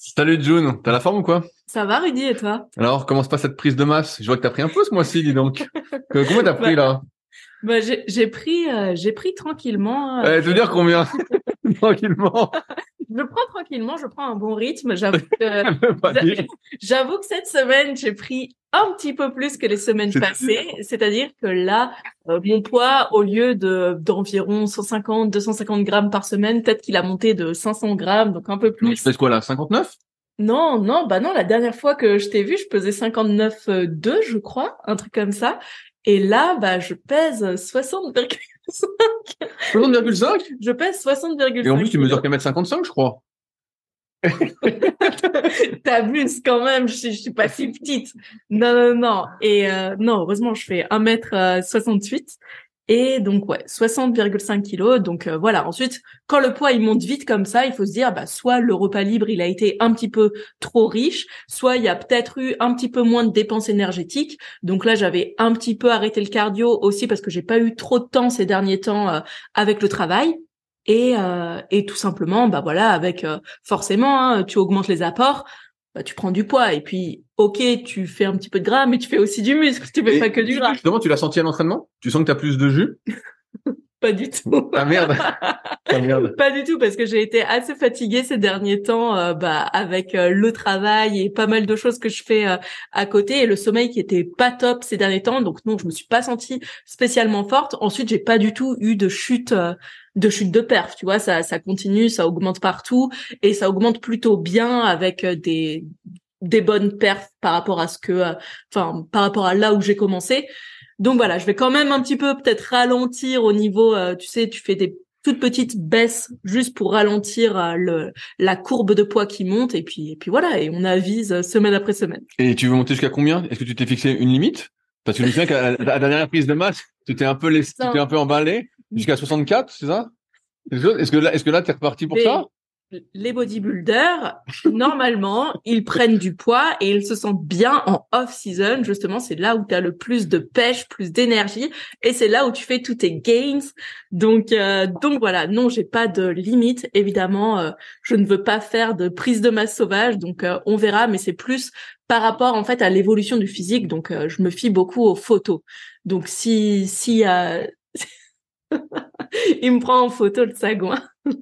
Salut June, t'as la forme ou quoi? Ça va Rudy et toi? Alors, comment se passe cette prise de masse? Je vois que t'as pris un peu ce mois-ci, dis donc. combien t'as pris là? bah, j'ai pris, euh, j'ai pris tranquillement. Euh, eh, tu veux dire combien? Tranquillement. je prends tranquillement, je prends un bon rythme. J'avoue que, j'avoue que cette semaine, j'ai pris un petit peu plus que les semaines passées. C'est-à-dire que là, euh, mon poids, au lieu de d'environ 150, 250 grammes par semaine, peut-être qu'il a monté de 500 grammes, donc un peu plus. tu fais quoi là 59 non, non, bah non, la dernière fois que je t'ai vu, je pesais 59,2, je crois, un truc comme ça. Et là, bah, je pèse 60,5. 60,5 Je pèse 60,5. Et en plus, tu mesures qu'à mètre 55, je crois. T'abuses quand même, je, suis pas si petite. Non, non, non. Et euh, non, heureusement, je fais 1m68. Et donc ouais, 60,5 kilos. Donc euh, voilà. Ensuite, quand le poids il monte vite comme ça, il faut se dire bah soit le repas libre il a été un petit peu trop riche, soit il y a peut-être eu un petit peu moins de dépenses énergétiques. Donc là j'avais un petit peu arrêté le cardio aussi parce que j'ai pas eu trop de temps ces derniers temps euh, avec le travail. Et, euh, et tout simplement, bah voilà, avec forcément, hein, tu augmentes les apports, bah, tu prends du poids. Et puis, ok, tu fais un petit peu de gras, mais tu fais aussi du muscle. Tu fais pas que du gras. Justement, tu l'as senti à l'entraînement? Tu sens que tu as plus de jus? Pas du tout. Ah merde. Ah merde. Pas du tout parce que j'ai été assez fatiguée ces derniers temps euh, bah avec euh, le travail et pas mal de choses que je fais euh, à côté et le sommeil qui était pas top ces derniers temps donc non, je me suis pas sentie spécialement forte. Ensuite, j'ai pas du tout eu de chute de chute de perf, tu vois, ça ça continue, ça augmente partout et ça augmente plutôt bien avec des des bonnes perfs par rapport à ce que enfin par rapport à là où j'ai commencé. Donc voilà, je vais quand même un petit peu peut-être ralentir au niveau, euh, tu sais, tu fais des toutes petites baisses juste pour ralentir euh, le, la courbe de poids qui monte et puis et puis voilà et on avise euh, semaine après semaine. Et tu veux monter jusqu'à combien? Est-ce que tu t'es fixé une limite? Parce que je me souviens qu'à la dernière prise de masse, tu t'es un peu laissé, tu t'es un peu emballé jusqu'à 64, c'est ça? Est-ce que là, est-ce que là, t'es reparti pour ça? les bodybuilders, normalement, ils prennent du poids et ils se sentent bien en off-season. Justement, c'est là où tu as le plus de pêche, plus d'énergie et c'est là où tu fais tous tes gains. Donc, euh, donc voilà, non, j'ai pas de limite. Évidemment, euh, je ne veux pas faire de prise de masse sauvage, donc euh, on verra, mais c'est plus par rapport en fait à l'évolution du physique. Donc, je me fie beaucoup aux photos. Donc, si si il me prend en photo le sagouin.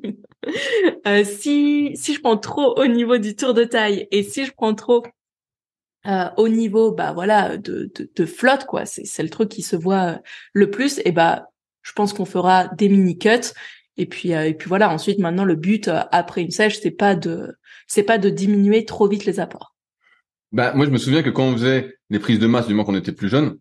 Euh, si si je prends trop au niveau du tour de taille et si je prends trop euh, au niveau bah voilà de, de, flotte quoi, c'est c'est le truc qui se voit euh, le plus et bah je pense qu'on fera des mini cuts et puis et puis voilà ensuite maintenant le but après une sèche c'est pas de c'est pas de diminuer trop vite les apports. Bah moi je me souviens que quand on faisait les prises de masse du moment qu'on était plus jeune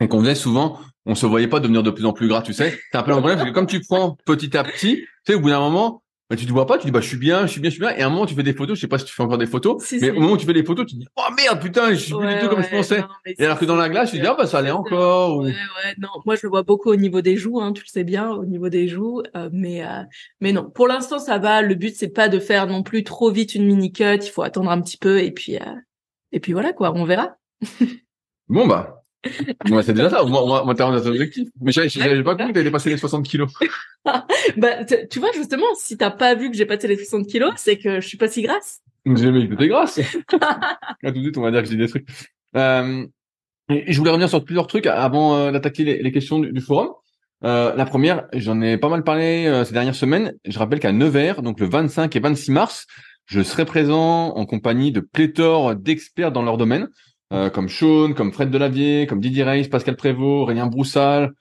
et qu'on faisait souvent on se voyait pas devenir de plus en plus gras, tu sais. C'est un peu le problème, parce que comme tu prends petit à petit, tu sais, au bout d'un moment, bah, tu te vois pas, tu dis, bah, je suis bien, je suis bien, je suis bien. Et à un moment, tu fais des photos, je sais pas si tu fais encore des photos, mais au moment où tu fais des photos, tu dis, oh merde, putain, je suis plus du tout comme je pensais. et alors que dans la glace, tu dis, ah, bah, ça allait encore. Ouais, ouais, non. Moi, je le vois beaucoup au niveau des joues, hein, tu le sais bien, au niveau des joues. Euh, mais, euh, mais non. Pour l'instant, ça va. Le but, c'est pas de faire non plus trop vite une mini cut. Il faut attendre un petit peu et puis, euh, et puis voilà, quoi. On verra. bon, bah, Moi, c'est déjà ça. Moi, moi, moi t'as un objectif. Mais j'avais pas compris que t'avais dépassé les 60 kilos. bah, tu vois, justement, si t'as pas vu que j'ai passé les 60 kilos, c'est que je suis pas si grasse. J'ai jamais que t'es grasse. tout de suite, on va dire que j'ai des trucs. Euh, je voulais revenir sur plusieurs trucs avant euh, d'attaquer les, les, questions du, du forum. Euh, la première, j'en ai pas mal parlé euh, ces dernières semaines. Je rappelle qu'à Nevers, donc le 25 et 26 mars, je serai présent en compagnie de pléthore d'experts dans leur domaine, euh, comme Sean, comme Fred Delavier, comme Didier Reis, Pascal Prévost, Régien Broussal.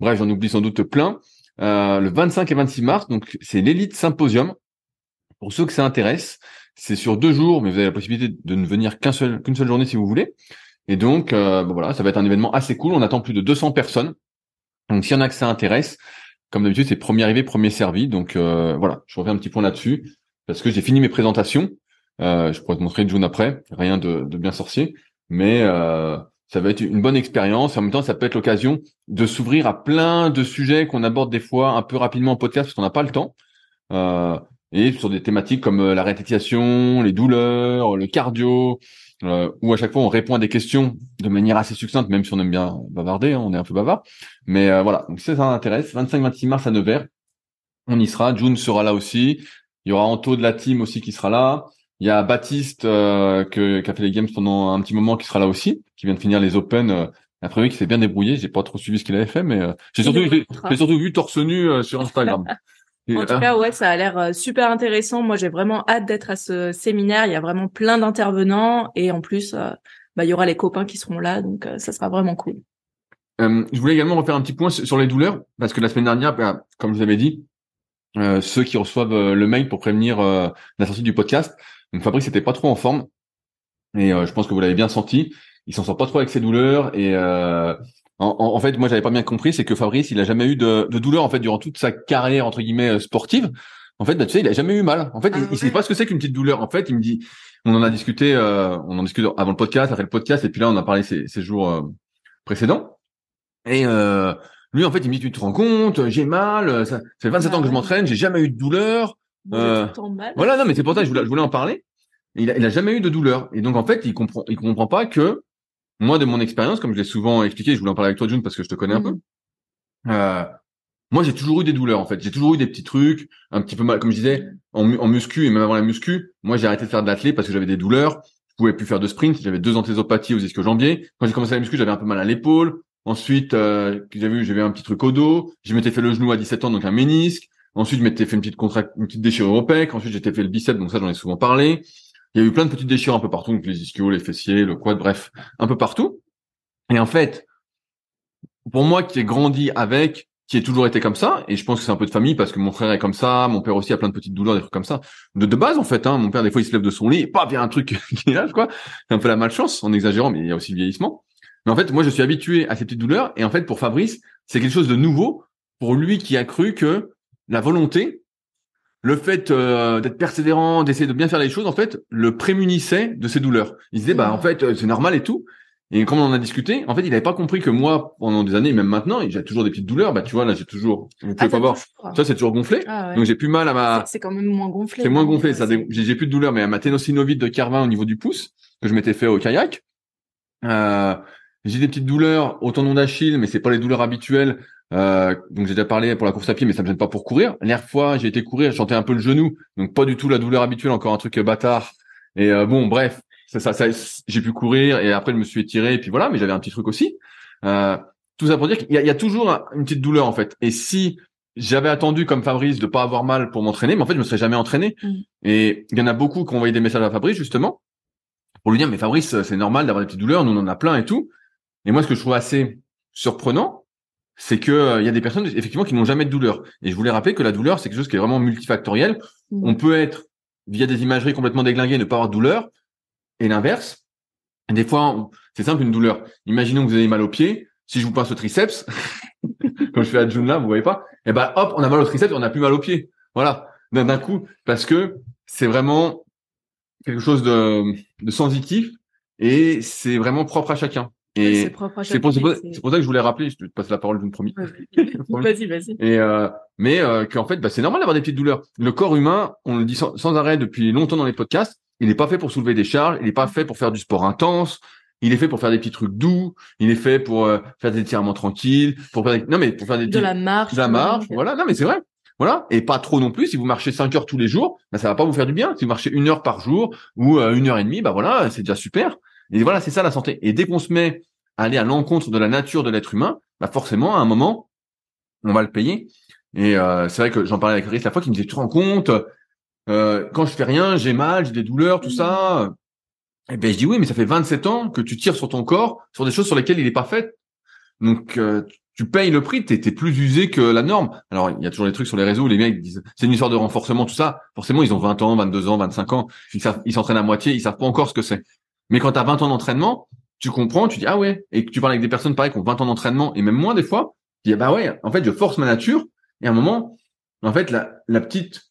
Bref, j'en oublie sans doute plein. le 25 et 26 mars, donc c'est l'élite symposium. Pour ceux que ça intéresse, c'est sur deux jours, mais vous avez la possibilité de ne venir qu'une seule, journée si vous voulez. Et donc, euh, voilà, ça va être un événement assez cool. On attend plus de 200 personnes. Donc, s'il y en a que ça intéresse, comme d'habitude, c'est premier arrivé, premier servi. Donc, euh, voilà, je reviens un petit point là-dessus parce que j'ai fini mes présentations. Euh, je pourrais te montrer une journée après. Rien de bien sorcier, mais euh, ça va être une bonne expérience. En même temps, ça peut être l'occasion de s'ouvrir à plein de sujets qu'on aborde des fois un peu rapidement en podcast parce qu'on n'a pas le temps. Euh, et sur des thématiques comme la rététiation, les douleurs, le cardio, euh, où à chaque fois on répond à des questions de manière assez succincte, même si on aime bien bavarder, hein, on est un peu bavard. Mais euh, voilà, donc si ça intéresse, 25-26 mars à Nevers, on y sera. June sera là aussi. Il y aura Anto de la team aussi qui sera là. Il y a Baptiste euh, que, qui a fait les games pendant un petit moment qui sera là aussi, qui vient de finir les Open. Euh, après qui s'est bien débrouillé. J'ai pas trop suivi ce qu'il avait fait, mais euh, j'ai surtout, j'ai surtout vu torse nu euh, sur Instagram. en tout cas, ouais, ça a l'air euh, super intéressant. Moi, j'ai vraiment hâte d'être à ce séminaire. Il y a vraiment plein d'intervenants et en plus, euh, bah, il y aura les copains qui seront là, donc euh, ça sera vraiment cool. je voulais également refaire un petit point sur les douleurs parce que la semaine dernière, bah, comme je vous avais dit, ceux qui reçoivent le mail pour prévenir la sortie du podcast, donc Fabrice n'était pas trop en forme et je pense que vous l'avez bien senti. Il s'en sort pas trop avec ses douleurs et en, en, fait, moi, j'avais pas bien compris, c'est que Fabrice, il a jamais eu de, de, douleur en fait durant toute sa carrière entre guillemets euh, sportive. En fait, bah, tu sais, il a jamais eu mal. En fait, il, ah sait pas ce que c'est qu'une petite douleur. En fait, il me dit, on en a discuté, euh, on en discute avant le podcast, après le podcast, et puis là, on a parlé ces, ces jours euh, précédents. Et euh, lui, en fait, il me dit, tu te rends compte, j'ai mal, ça, fait 27 ans que je m'entraîne, j'ai jamais eu de douleur. Mal. Voilà, non, mais c'est pour ça que je voulais, je voulais en parler. Il a, il a jamais eu de douleur, et donc en fait, il comprend, il comprend pas que moi, de mon expérience, comme je l'ai souvent expliqué, je voulais en parler avec toi, June, parce que je te connais un peu. Mhm. Euh, moi, j'ai toujours eu des douleurs, en fait. J'ai toujours eu des petits trucs, un petit peu mal, comme je disais, en, en muscu et même avant la muscu. Moi, j'ai arrêté de faire de l'athlète parce que j'avais des douleurs. Je pouvais plus faire de sprint. J'avais deux anthésopathies aux ischio-jambiers. Quand j'ai commencé la muscu, j'avais un peu mal à l'épaule. Ensuite, euh, j'ai vu, j'avais un petit truc au dos. Je m'étais fait le genou à 17 ans, donc un ménisque. Ensuite, je m'étais fait une petite contract, une petite déchirure au pec. Ensuite, j'étais fait le biceps, donc ça, j'en ai souvent parlé. Il y a eu plein de petites déchirures un peu partout, donc les ischios, les fessiers, le quad, bref, un peu partout. Et en fait, pour moi qui ai grandi avec, qui ai toujours été comme ça, et je pense que c'est un peu de famille parce que mon frère est comme ça, mon père aussi a plein de petites douleurs, des trucs comme ça. De, de base, en fait, hein, mon père, des fois, il se lève de son lit, et y a un truc qui lâche, quoi. C'est un peu la malchance, en exagérant, mais il y a aussi le vieillissement. Mais en fait, moi, je suis habitué à ces petites douleurs, et en fait, pour Fabrice, c'est quelque chose de nouveau pour lui qui a cru que la volonté, le fait euh, d'être persévérant, d'essayer de bien faire les choses, en fait, le prémunissait de ces douleurs. Il disait, bah, en fait, euh, c'est normal et tout. Et comme on en a discuté, en fait, il n'avait pas compris que moi, pendant des années, même maintenant, j'ai toujours des petites douleurs. Bah, tu vois, là, j'ai toujours, vous pouvez ah, pas voir. Ça, c'est toujours gonflé. Ah, Donc, j'ai plus mal à ma. C'est quand même moins gonflé. C'est moins gonflé. Ça, j'ai plus de douleur, mais à ma ténosynovite de Carvin au niveau du pouce que je m'étais fait au kayak. Euh, j'ai des petites douleurs au tendon d'Achille, mais c'est pas les douleurs habituelles. Euh, donc j'ai déjà parlé pour la course à pied, mais ça me gêne pas pour courir. L'air fois, j'ai été courir, je chantais un peu le genou, donc pas du tout la douleur habituelle, encore un truc bâtard. Et euh, bon, bref, ça, ça, ça j'ai pu courir et après je me suis étiré et puis voilà, mais j'avais un petit truc aussi. Euh, tout ça pour dire qu'il y, y, a toujours une petite douleur en fait. Et si j'avais attendu comme Fabrice de pas avoir mal pour m'entraîner, mais en fait je me serais jamais entraîné. Mm. Et il y en a beaucoup qui ont envoyé des messages à Fabrice justement pour lui dire mais Fabrice c'est normal d'avoir des petites douleurs, nous on en a plein et tout. Et moi ce que je trouve assez surprenant, c'est que euh, il y a des personnes effectivement qui n'ont jamais de douleur. Et je voulais rappeler que la douleur c'est quelque chose qui est vraiment multifactoriel. Mm. On peut être via des imageries complètement déglinguées ne pas avoir de douleur, et l'inverse, des fois, c'est simple une douleur. Imaginons que vous avez mal au pied. Si je vous passe au triceps, comme je fais à June là, vous voyez pas, et eh ben hop, on a mal au triceps, et on n'a plus mal au pied. Voilà, d'un coup, parce que c'est vraiment quelque chose de, de sensitif et c'est vraiment propre à chacun. Et c'est pour, pour, ça que je voulais rappeler, je te passe la parole d'une promis. vas-y, vas-y. Et euh, mais euh, qu'en fait, bah, c'est normal d'avoir des petites douleurs. Le corps humain, on le dit sans, arrêt depuis longtemps dans les podcasts, il n'est pas fait pour soulever des charges, il n'est pas fait pour faire du sport intense. il est fait pour faire des petits trucs doux, il est fait pour euh, faire des étirements tranquilles, pour faire des... non mais pour faire des de la marche, de la marche, voilà. Non mais c'est vrai. Voilà, et pas trop non plus. Si vous marchez 5 heures tous les jours, bah, ça va pas vous faire du bien. Si vous marchez une heure par jour ou euh, une heure et demie, bah voilà, c'est déjà super. Et voilà, c'est ça la santé. Et dès qu'on se met à aller à l'encontre de la nature de l'être humain, bah forcément, à un moment, on va le payer. Et euh, c'est vrai que j'en parlais avec Chris la fois qui me disait, tu te rends compte, euh, quand je fais rien, j'ai mal, j'ai des douleurs, tout ça. Et ben je dis oui, mais ça fait 27 ans que tu tires sur ton corps sur des choses sur lesquelles il est pas fait. Donc euh, tu payes le prix, t'es es plus usé que la norme. Alors il y a toujours des trucs sur les réseaux où les mecs disent c'est une histoire de renforcement, tout ça. Forcément ils ont 20 ans, 22 ans, 25 ans, ils s'entraînent à moitié, ils savent pas encore ce que c'est. Mais quand tu as 20 ans d'entraînement, tu comprends, tu dis ah ouais, et que tu parles avec des personnes pareil qui ont 20 ans d'entraînement et même moins des fois, tu dis bah ouais, en fait je force ma nature et à un moment, en fait la, la petite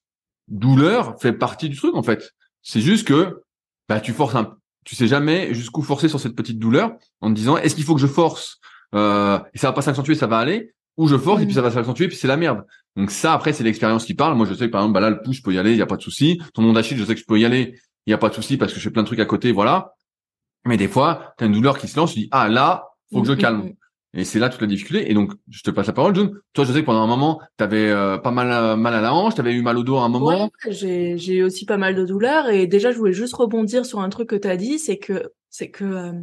douleur fait partie du truc en fait. C'est juste que bah tu forces un, tu sais jamais jusqu'où forcer sur cette petite douleur en te disant est-ce qu'il faut que je force euh, et ça va pas s'accentuer, ça va aller, ou je force et puis ça va s'accentuer puis c'est la merde. Donc ça après c'est l'expérience qui parle. Moi je sais que par exemple bah là le pouce je peux y aller, il y a pas de souci. Ton nom d'Achille je sais que je peux y aller, il y a pas de souci parce que je fais plein de trucs à côté, voilà. Mais des fois, tu as une douleur qui se lance, tu dis ah là, faut que je mm, mm, calme. Mm. Et c'est là toute la difficulté. Et donc, je te passe la parole, John. Toi, je sais que pendant un moment, tu avais euh, pas mal euh, mal à la hanche, tu avais eu mal au dos à un moment. Ouais, j'ai j'ai eu aussi pas mal de douleurs. Et déjà, je voulais juste rebondir sur un truc que tu as dit, c'est que c'est que euh,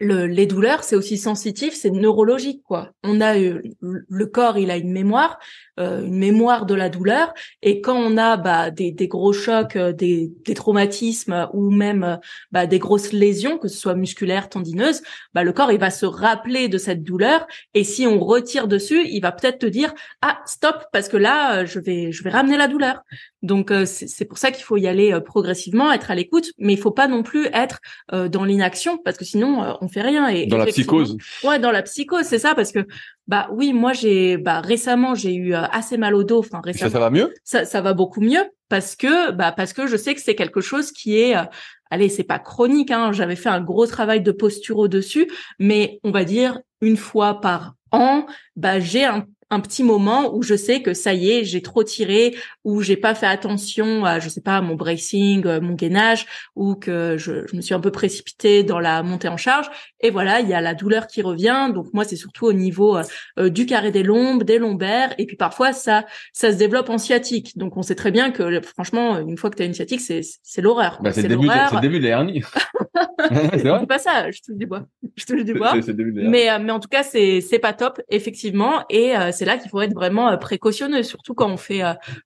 le, les douleurs, c'est aussi sensitif, c'est neurologique, quoi. On a le corps, il a une mémoire, euh, une mémoire de la douleur. Et quand on a bah, des, des gros chocs, euh, des, des, traumatismes ou même euh, bah, des grosses lésions, que ce soit musculaires, tendineuses, bah, le corps il va se rappeler de cette douleur. Et si on retire dessus, il va peut-être te dire ah stop parce que là je vais je vais ramener la douleur. Donc c'est pour ça qu'il faut y aller progressivement, être à l'écoute, mais il faut pas non plus être dans l'inaction parce que sinon on fait rien. Et dans la psychose. Ouais, dans la psychose, c'est ça parce que bah oui, moi j'ai bah récemment j'ai eu euh, assez mal au dos. Enfin récemment. Ça, ça va mieux? Ça, ça va beaucoup mieux parce que bah parce que je sais que c'est quelque chose qui est euh, allez c'est pas chronique. Hein, J'avais fait un gros travail de posture au dessus, mais on va dire une fois par an, bah j'ai un un petit moment où je sais que ça y est, j'ai trop tiré, ou j'ai pas fait attention à, je sais pas, mon bracing, euh, mon gainage, ou que je, je me suis un peu précipitée dans la montée en charge. Et voilà, il y a la douleur qui revient. Donc moi, c'est surtout au niveau euh, euh, du carré des lombes, des lombaires, et puis parfois ça, ça se développe en sciatique. Donc on sait très bien que franchement, une fois que tu as une sciatique, c'est c'est l'horreur. Bah, c'est le début, c'est le début de hernies. c'est pas ça, je touche du bois. Je touche du bois. mais mais en tout cas, c'est c'est pas top effectivement, et c'est là qu'il faut être vraiment précautionneux, surtout quand on fait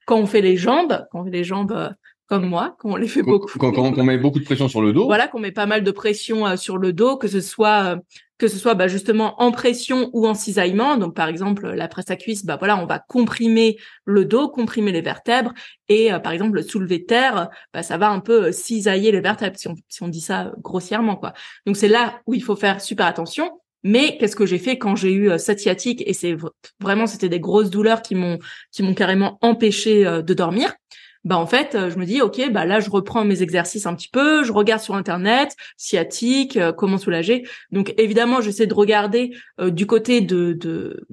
quand on fait les jambes, quand on fait les jambes euh, comme moi, quand on les fait beaucoup. Quand, on met beaucoup de pression sur le dos. Voilà, qu'on met pas mal de pression euh, sur le dos, que ce soit euh, que ce soit bah, justement en pression ou en cisaillement. Donc par exemple la presse à cuisse, bah voilà, on va comprimer le dos, comprimer les vertèbres, et par exemple le soulevé de terre, bah, ça va un peu cisailler les vertèbres si on, si on dit ça grossièrement quoi. Donc c'est là où il faut faire super attention. Mais qu'est-ce que j'ai fait quand j'ai eu cette sciatique? Et c'est vraiment c'était des grosses douleurs qui m'ont qui m'ont carrément empêché de dormir bah en fait je me dis ok bah là je reprends mes exercices un petit peu je regarde sur internet sciatique comment soulager. Donc évidemment j'essaie de regarder du côté de de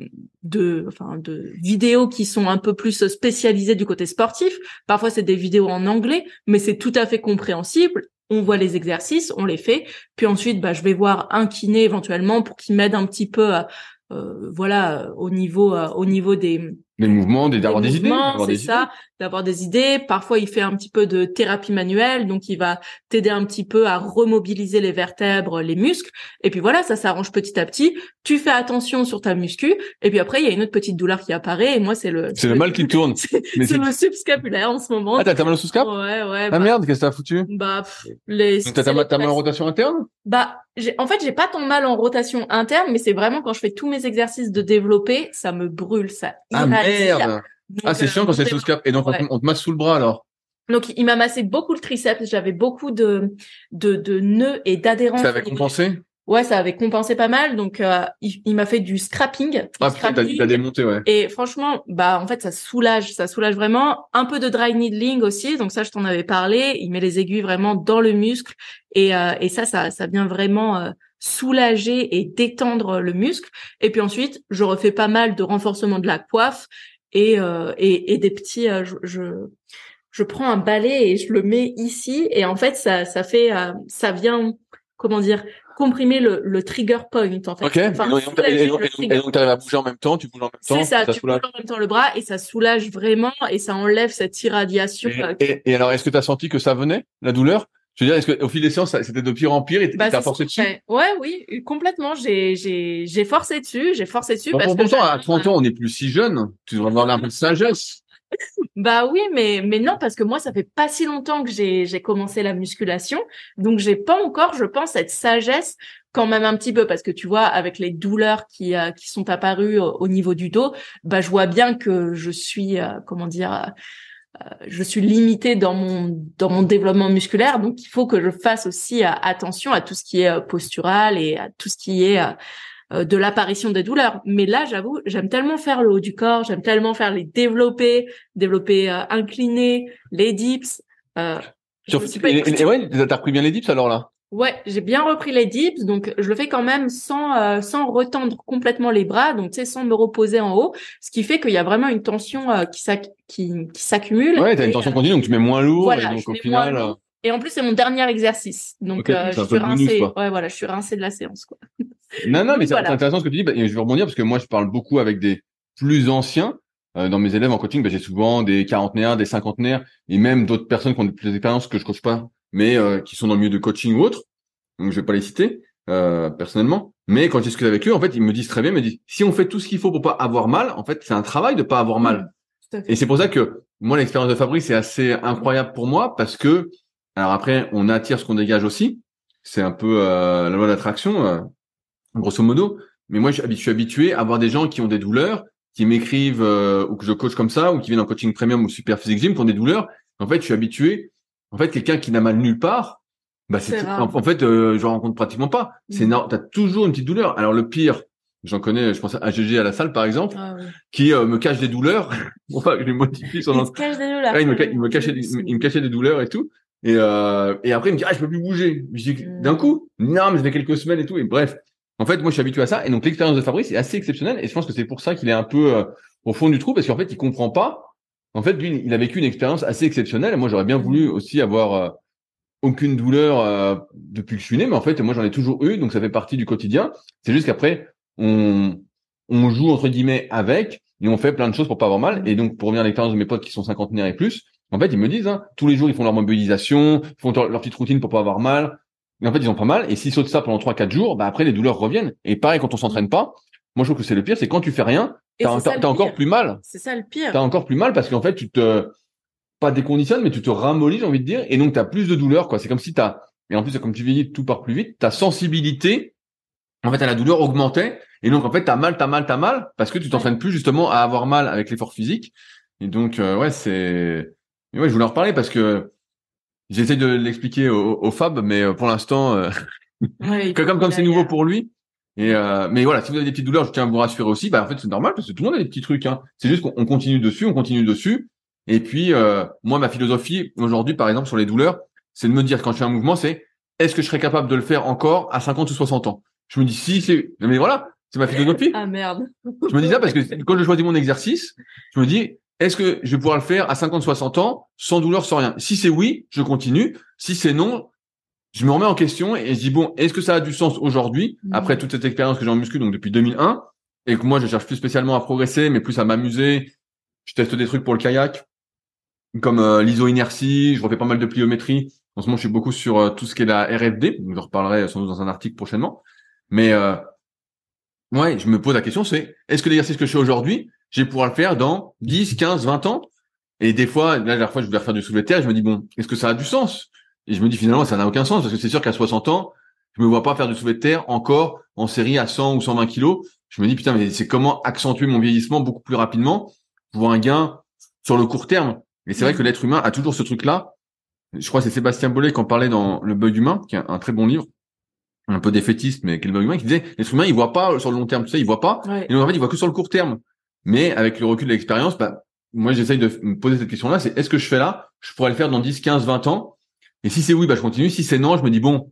de enfin de vidéos qui sont un peu plus spécialisées du côté sportif. Parfois c'est des vidéos en anglais mais c'est tout à fait compréhensible. On voit les exercices, on les fait, puis ensuite, bah, je vais voir un kiné éventuellement pour qu'il m'aide un petit peu, euh, voilà, au niveau, euh, au niveau des des mouvements, d'avoir des, idées, c'est ça, d'avoir des idées. Parfois, il fait un petit peu de thérapie manuelle, donc il va t'aider un petit peu à remobiliser les vertèbres, les muscles. Et puis voilà, ça s'arrange petit à petit. Tu fais attention sur ta muscu, et puis après, il y a une autre petite douleur qui apparaît. Et moi, c'est le c'est le mal qui tourne. c'est le subscapulaire en ce moment. Ah, t'as mal au sous-scap Ouais, ouais. Ah bah merde, qu'est-ce que t'as foutu? Bah, les. T'as mal en rotation interne? Bah, en fait, j'ai pas tant mal en rotation interne, mais c'est vraiment quand je fais tous mes exercices de développer, ça me brûle, ça. Ah merde. ah, c'est chiant quand c'est sous cap. Et donc, on te masse sous le bras alors? Donc, il m'a massé beaucoup le triceps. J'avais beaucoup de, de, de nœuds et d'adhérents. Ça avait compensé? Ouais, ça avait compensé pas mal. Donc, euh, il, m'a fait du scrapping. Ah, putain, t'as démonté, ouais. Et franchement, bah, en fait, ça soulage. Ça soulage vraiment. Un peu de dry needling aussi. Donc, ça, je t'en avais parlé. Il met les aiguilles vraiment dans le muscle. Et, euh, et ça, ça, ça vient vraiment euh, soulager et détendre le muscle. Et puis ensuite, je refais pas mal de renforcement de la coiffe et, euh, et, et, des petits. je, je, je prends un balai et je le mets ici. Et en fait, ça, ça fait, ça vient, comment dire, comprimer le, le trigger point en fait. Ok. et donc, tu arrives à bouger en même temps, tu bouges en même temps. C'est ça, tu bouges en même temps le bras et ça soulage vraiment et ça enlève cette irradiation. Et, et, alors, est-ce que tu as senti que ça venait, la douleur? Je veux dire, est-ce qu'au fil des séances, c'était de pire en pire et bah, t'as forcé dessus? Ouais, oui, complètement. J'ai, j'ai, j'ai forcé dessus, j'ai forcé dessus. parce pourtant, à 30 ans, on n'est plus si jeune. Tu devrais avoir un peu de sagesse. Bah oui, mais mais non parce que moi ça fait pas si longtemps que j'ai j'ai commencé la musculation, donc j'ai pas encore, je pense, cette sagesse quand même un petit peu. Parce que tu vois avec les douleurs qui euh, qui sont apparues au, niveau du dos, bah je vois bien que je suis euh, comment dire euh, je suis limitée dans mon dans mon développement musculaire, donc il faut que je fasse aussi attention à tout ce qui est postural et à tout ce qui est euh, de l'apparition des douleurs. Mais là, j'avoue, j'aime tellement faire le haut du corps, j'aime tellement faire les développés, développés euh, inclinés, les dips. Euh, et, ouais, t'as repris bien les dips alors là? Ouais, j'ai bien repris les dips, donc je le fais quand même sans euh, sans retendre complètement les bras, donc tu sais sans me reposer en haut, ce qui fait qu'il y a vraiment une tension qui qui, qui s'accumule. Ouais, t'as une tension continue, donc tu mets moins lourd, et donc au final. Et en plus, c'est mon dernier exercice. Donc, euh, je suis rincé. ouais, voilà, je suis rincé de la séance, quoi. Non, non, mais c'est intéressant ce que tu dis. Bah, je vais rebondir parce que moi, je parle beaucoup avec des plus anciens. Euh, dans mes élèves en coaching, bah, j'ai souvent des quarantenaires, des cinquantenaires et même d'autres personnes qui ont plus d'expérience que je coach pas, mais euh, qui sont dans le milieu de coaching ou autre. Donc, je vais pas les citer euh, personnellement. Mais quand je discute avec eux, en fait, ils me disent très bien, ils me disent, si on fait tout ce qu'il faut pour pas avoir mal, en fait, c'est un travail de pas avoir mal. et c'est pour ça que moi, l'expérience de Fabrice, c'est assez incroyable pour moi parce que alors après, on attire ce qu'on dégage aussi. C'est un peu euh, la loi d'attraction, euh, grosso modo. Mais moi, je suis habitué à avoir des gens qui ont des douleurs, qui m'écrivent euh, ou que je coach comme ça, ou qui viennent en coaching premium ou super physique gym qui ont des douleurs. En fait, je suis habitué. En fait, quelqu'un qui n'a mal nulle part, bah c'est en, fait, je rencontre pratiquement pas. C'est mmh. T'as toujours une petite douleur. Alors le pire, J'en connais, je pense à GG à la salle par exemple, ah qui me cache des douleurs. je lui modifie son. Il me cache des douleurs. il, me, il me cachait, il me cachait des douleurs et tout. Et, euh, et après, il me dit, ah, je peux plus bouger. Je dis, d'un coup, non, mais ça fait quelques semaines et tout. Et bref, en fait, moi, je suis habitué à ça. Et donc, l'expérience de Fabrice est assez exceptionnelle. Et je pense que c'est pour ça qu'il est un peu euh, au fond du trou, parce qu'en fait, il comprend pas. En fait, lui, il a vécu une expérience assez exceptionnelle. Et moi, j'aurais bien voulu aussi avoir euh, aucune douleur euh, depuis que je suis né. Mais en fait, moi, j'en ai toujours eu. Donc, ça fait partie du quotidien. C'est juste qu'après, on, on joue, entre guillemets, avec. Et on fait plein de choses pour pas avoir mal. Et donc, pour revenir à l'expérience de mes potes qui sont cinquantenaires et plus, en fait, ils me disent, hein, tous les jours, ils font leur mobilisation, ils font leur petite routine pour pas avoir mal. Et en fait, ils ont pas mal. Et s'ils sautent ça pendant 3-4 jours, bah après, les douleurs reviennent. Et pareil, quand on s'entraîne pas, moi, je trouve que c'est le pire, c'est quand tu fais rien, t'as, as, encore plus mal. C'est ça le pire. T'as encore plus mal parce qu'en fait, tu te, pas déconditionnes, mais tu te ramollis, j'ai envie de dire. Et donc, t'as plus de douleur, quoi. C'est comme si t'as, et en plus, comme tu vieillis, tout part plus vite. Ta sensibilité, en fait, à la douleur augmentait. Et donc, en fait, t'as mal, t'as mal, t'as mal parce que tu t'entraînes plus justement à avoir mal avec l'effort physique. Et donc, euh, ouais, c'est, mais ouais, je voulais en reparler parce que j'essaie de l'expliquer au, Fab, mais euh, pour l'instant, euh, comme comme c'est nouveau pour lui. Et euh, mais voilà, si vous avez des petites douleurs, je tiens à vous rassurer aussi. Bah en fait, c'est normal parce que tout le monde a des petits trucs. Hein. C'est juste qu'on continue dessus, on continue dessus. Et puis moi, ma philosophie aujourd'hui, par exemple, sur les douleurs, c'est de me dire quand je fais un mouvement, c'est est-ce que je serais capable de le faire encore à 50 ou 60 ans? Je me dis si c'est, mais voilà, c'est ma philosophie. ah merde. Je me dis ça parce que quand je choisis mon exercice, je me dis est-ce que je vais pouvoir le faire à 50, 60 ans, sans douleur, sans rien? Si c'est oui, je continue. Si c'est non, je me remets en question et je dis bon, est-ce que ça a du sens aujourd'hui, mmh. après toute cette expérience que j'ai en muscu, donc depuis 2001, et que moi je cherche plus spécialement à progresser, mais plus à m'amuser. Je teste des trucs pour le kayak, comme euh, l'iso-inertie, je refais pas mal de pliométrie. En ce moment, je suis beaucoup sur euh, tout ce qui est la RFD, donc je reparlerai sans doute dans un article prochainement. Mais euh, ouais, je me pose la question, c'est est-ce que l'exercice que je fais aujourd'hui, je vais pouvoir le faire dans 10, 15, 20 ans. Et des fois, la dernière fois, je voulais refaire du soulevé de terre, je me dis, bon, est-ce que ça a du sens? Et je me dis, finalement, ça n'a aucun sens, parce que c'est sûr qu'à 60 ans, je me vois pas faire du soulevé de terre encore en série à 100 ou 120 kilos. Je me dis, putain, mais c'est comment accentuer mon vieillissement beaucoup plus rapidement pour un gain sur le court terme? Et c'est vrai que l'être humain a toujours ce truc-là. Je crois que c'est Sébastien Bollet qui en parlait dans Le Bug Humain, qui est un très bon livre, un peu défaitiste, mais qui est le Bug Humain, qui disait, l'être humain, il voit pas sur le long terme, tu sais, il voit pas. Et donc, en fait, il voit que sur le court terme. Mais avec le recul de l'expérience, bah, moi, j'essaye de me poser cette question-là, c'est est-ce que je fais là? Je pourrais le faire dans 10, 15, 20 ans? Et si c'est oui, bah, je continue. Si c'est non, je me dis, bon,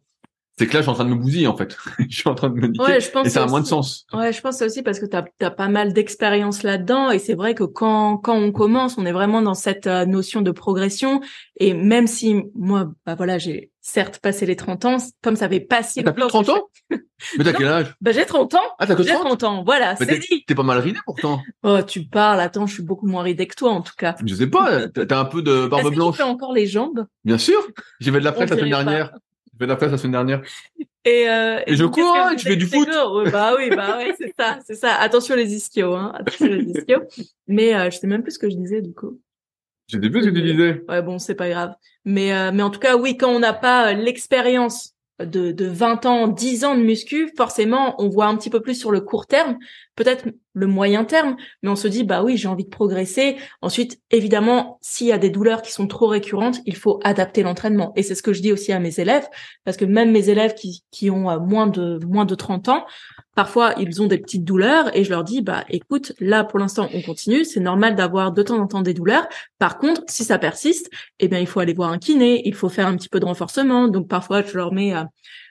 c'est que là, je suis en train de me bousiller, en fait. je suis en train de me niquer. Ouais, je pense et ça a moins de sens. Ouais, je pense aussi parce que tu as, pas mal d'expérience là-dedans. Et c'est vrai que quand, quand on commence, on est vraiment dans cette euh, notion de progression. Et même si moi, bah voilà, j'ai certes passé les 30 ans, comme ça fait pas si ah, longtemps. T'as 30 ans? Mais t'as quel âge? Bah, j'ai 30 ans. Ah, t'as que 30? J'ai 30 ans. Voilà, c'est dit. T'es pas mal ridé pourtant. Oh, tu parles. Attends, je suis beaucoup moins ridé que toi, en tout cas. Je sais pas. T'as un peu de barbe blanche. Tu fais encore les jambes? Bien sûr. J'ai fait de la presse la semaine dernière. J'ai fait de la presse la semaine dernière. Et, euh, et, je cours, hein, tu fais du foot. bah oui, bah oui, c'est ça, c'est ça. Attention les ischios, hein. Attention les ischios. Mais euh, je sais même plus ce que je disais du coup. J'ai plus ce que tu disais. Ouais, bon, c'est pas grave. Mais euh, mais en tout cas, oui, quand on n'a pas euh, l'expérience de, de 20 ans, 10 ans de muscu, forcément, on voit un petit peu plus sur le court terme, peut-être le moyen terme, mais on se dit, bah oui, j'ai envie de progresser. Ensuite, évidemment, s'il y a des douleurs qui sont trop récurrentes, il faut adapter l'entraînement. Et c'est ce que je dis aussi à mes élèves, parce que même mes élèves qui, qui ont euh, moins de, moins de 30 ans, parfois ils ont des petites douleurs et je leur dis, bah écoute, là pour l'instant on continue, c'est normal d'avoir de temps en temps des douleurs. Par contre, si ça persiste, eh bien il faut aller voir un kiné, il faut faire un petit peu de renforcement. Donc parfois je leur mets, euh,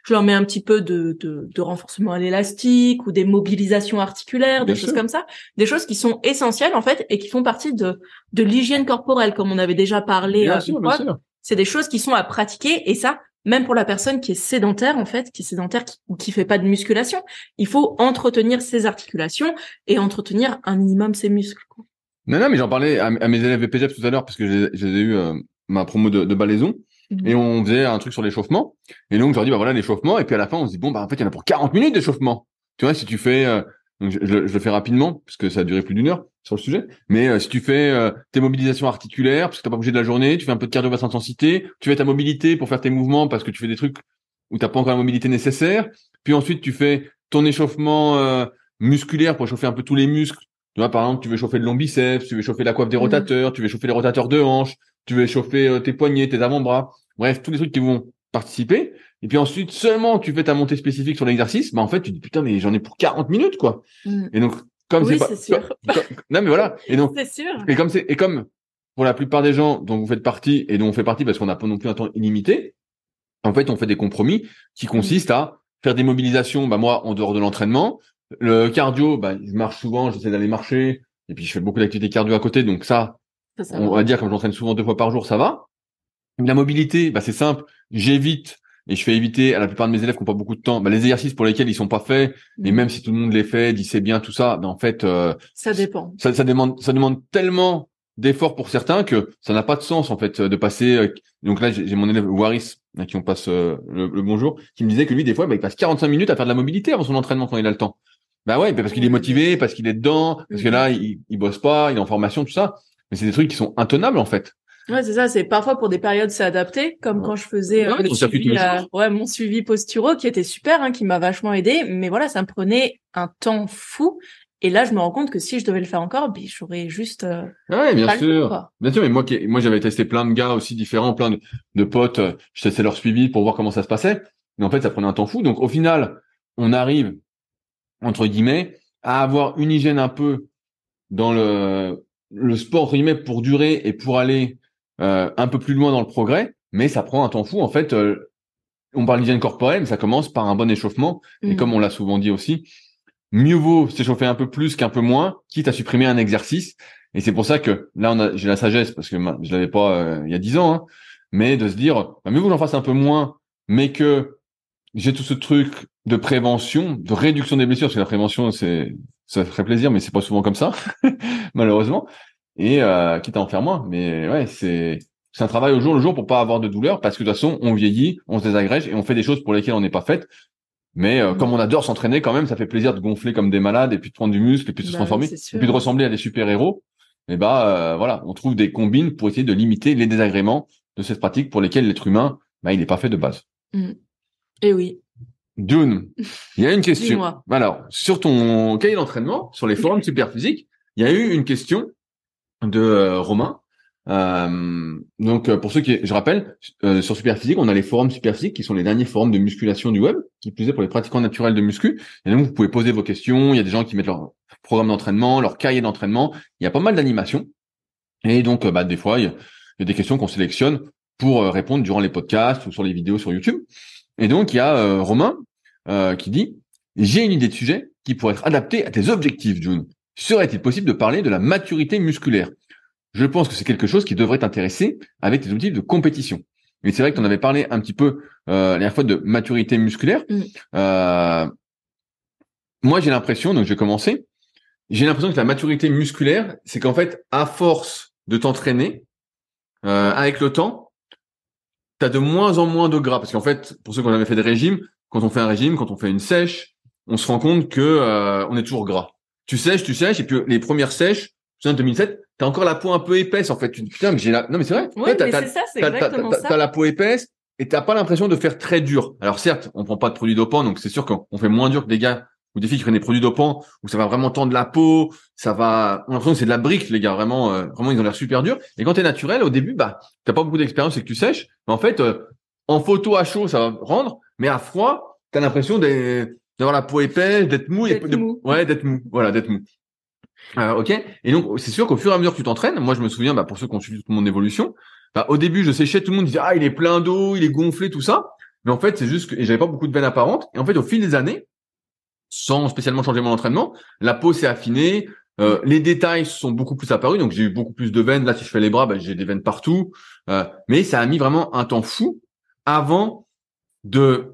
je leur mets un petit peu de, de, de renforcement à l'élastique ou des mobilisations articulaires, des choses comme ça, des choses qui sont essentielles en fait et qui font partie de de l'hygiène corporelle comme on avait déjà parlé. Euh, c'est des choses qui sont à pratiquer et ça même pour la personne qui est sédentaire en fait, qui est sédentaire ou qui, fait pas de musculation, il faut entretenir ses articulations et entretenir un minimum ses muscles. Non, non, mais j'en parlais à, mes élèves VPGEP tout à l'heure parce que j'ai eu euh, ma promo de, de balaison et on faisait un truc sur l'échauffement et donc je leur dis bah voilà l'échauffement et puis à la fin on se dit bon bah en fait il y en a pour 40 minutes d'échauffement. Tu vois si tu fais euh, je, le fais rapidement parce que ça a duré plus d'une heure sur le sujet. Mais euh, si tu fais euh, tes mobilisations articulaires parce que t'as pas bougé de la journée, tu fais un peu de cardio basse intensité, tu fais ta mobilité pour faire tes mouvements parce que tu fais des trucs où t'as pas encore la mobilité nécessaire. Puis ensuite tu fais ton échauffement euh, musculaire pour chauffer un peu tous les muscles. Tu vois par exemple tu veux chauffer le long biceps, tu veux chauffer la coiffe des mmh. rotateurs, tu veux chauffer les rotateurs de hanches, tu veux chauffer tes poignets, tes avant-bras. Bref tous les trucs qui vont participer. Et puis ensuite, seulement tu fais ta montée spécifique sur l'exercice, bah en fait, tu dis putain, mais j'en ai pour 40 minutes, quoi. Mm. Et donc, comme c'est pas, sûr. non mais voilà. Et donc, c'est sûr. Et comme c'est, et comme pour la plupart des gens dont vous faites partie et dont on fait partie parce qu'on n'a pas non plus un temps illimité, en fait, on fait des compromis qui consistent à faire des mobilisations, bah moi, en dehors de l'entraînement. Le cardio, bah, je marche souvent, j'essaie d'aller marcher, et puis je fais beaucoup d'activités cardio à côté, donc ça, on va dire comme j'entraîne souvent deux fois par jour, ça va. La mobilité, bah c'est simple, j'évite et je fais éviter à la plupart de mes élèves qui n'ont pas beaucoup de temps, bah, les exercices pour lesquels ils sont pas faits, et mm. même si tout le monde les fait, dit c'est bien tout ça, ben en fait euh, ça dépend. Ça, ça, demande ça demande tellement d'efforts pour certains que ça n'a pas de sens en fait de passer. Euh, donc là j'ai mon élève Waris à qui on passe euh, le, bonjour, qui me disait que lui des fois bah, il passe 45 minutes à faire de la mobilité avant son entraînement quand il a le temps. Bah ouais, parce qu'il est motivé, parce qu'il est dedans, parce que là il, il bosse pas, il est en formation tout ça. Mais c'est des trucs qui sont intenables en fait. Ouais, c'est ça. C'est parfois pour des périodes c'est adapté, comme quand je faisais euh, suivi, euh, ouais, mon suivi posturo qui était super, hein, qui m'a vachement aidé. Mais voilà, ça me prenait un temps fou. Et là, je me rends compte que si je devais le faire encore, ben, j'aurais juste. Euh, ouais, bien sûr, bien sûr. Mais moi, moi, j'avais testé plein de gars aussi différents, plein de, de potes. Je testais leur suivi pour voir comment ça se passait. Mais en fait, ça prenait un temps fou. Donc, au final, on arrive entre guillemets à avoir une hygiène un peu dans le le sport entre guillemets pour durer et pour aller euh, un peu plus loin dans le progrès, mais ça prend un temps fou. En fait, euh, on parle d'hygiène corporelle, mais ça commence par un bon échauffement. Et mm. comme on l'a souvent dit aussi, mieux vaut s'échauffer un peu plus qu'un peu moins, quitte à supprimer un exercice. Et c'est pour ça que là, on a, j'ai la sagesse, parce que je l'avais pas euh, il y a dix ans, hein, mais de se dire, bah, mieux vaut que j'en fasse un peu moins, mais que j'ai tout ce truc de prévention, de réduction des blessures, parce que la prévention, c'est ça ferait plaisir, mais c'est pas souvent comme ça, malheureusement et euh, quitte à en faire moins. Mais ouais, c'est c'est un travail au jour le jour pour pas avoir de douleur parce que de toute façon, on vieillit, on se désagrège et on fait des choses pour lesquelles on n'est pas fait. Mais euh, comme on adore s'entraîner quand même, ça fait plaisir de gonfler comme des malades et puis de prendre du muscle et puis de se bah transformer et puis de ressembler à des super-héros. Et bah euh, voilà, on trouve des combines pour essayer de limiter les désagréments de cette pratique pour lesquelles l'être humain, bah, il n'est pas fait de base. Mmh. Et oui. Dune, il y a une question. Alors, sur ton cahier d'entraînement, sur les forums super physiques, il y a eu une question de euh, Romain. Euh, donc euh, pour ceux qui, je rappelle, sur Superphysique, on a les forums Superphysique qui sont les derniers forums de musculation du web, qui plus est pour les pratiquants naturels de muscu. Et donc vous pouvez poser vos questions. Il y a des gens qui mettent leur programme d'entraînement, leur cahier d'entraînement. Il y a pas mal d'animations. Et donc bah, des fois il y, a, des questions qu'on sélectionne pour répondre durant les podcasts ou sur les vidéos sur YouTube. Et donc, il y a Romain qui dit j'ai une idée de sujet qui pourrait être adaptée à tes objectifs, June. Serait-il possible de parler de la maturité musculaire? Je pense que c'est quelque chose qui devrait t'intéresser avec tes objectifs de compétition. Mais c'est vrai que tu en avais parlé un petit peu euh, la dernière fois de maturité musculaire. Mm. Euh, moi, j'ai l'impression, donc je vais commencer, j'ai l'impression que la maturité musculaire, c'est qu'en fait, à force de t'entraîner, euh, avec le temps, tu as de moins en moins de gras. Parce qu'en fait, pour ceux qui ont jamais fait des régimes, quand on fait un régime, quand on fait une sèche, on se rend compte que euh, on est toujours gras. Tu sèches, tu sèches, et puis les premières sèches, en 2007, t'as encore la peau un peu épaisse en fait. Tu putain, mais j'ai la... non mais c'est vrai. Oui, mais c'est ça, c'est exactement ça. T'as la peau épaisse et t'as pas l'impression de faire très dur. Alors certes, on prend pas de produits dopants, donc c'est sûr qu'on fait moins dur que des gars ou des filles qui prennent des produits dopants où ça va vraiment tendre la peau, ça va. On a l'impression que c'est de la brique, les gars. Vraiment, euh, vraiment, ils ont l'air super durs. Et quand t'es naturel, au début, bah, t'as pas beaucoup d'expérience et que tu sèches. Mais en fait, euh, en photo à chaud, ça va rendre, mais à froid, t'as l'impression d'être d'avoir la peau épaisse, d'être mou, et mou. ouais, d'être mou, voilà, d'être mou. Euh, ok. Et donc c'est sûr qu'au fur et à mesure que tu t'entraînes, moi je me souviens, bah, pour ceux qui ont suivi toute mon évolution, bah, au début je séchais, tout le monde disait ah il est plein d'eau, il est gonflé, tout ça. Mais en fait c'est juste que et j'avais pas beaucoup de veines apparentes. Et en fait au fil des années, sans spécialement changer mon entraînement, la peau s'est affinée, euh, les détails sont beaucoup plus apparus, donc j'ai eu beaucoup plus de veines. Là, si je fais les bras, bah, j'ai des veines partout. Euh, mais ça a mis vraiment un temps fou avant de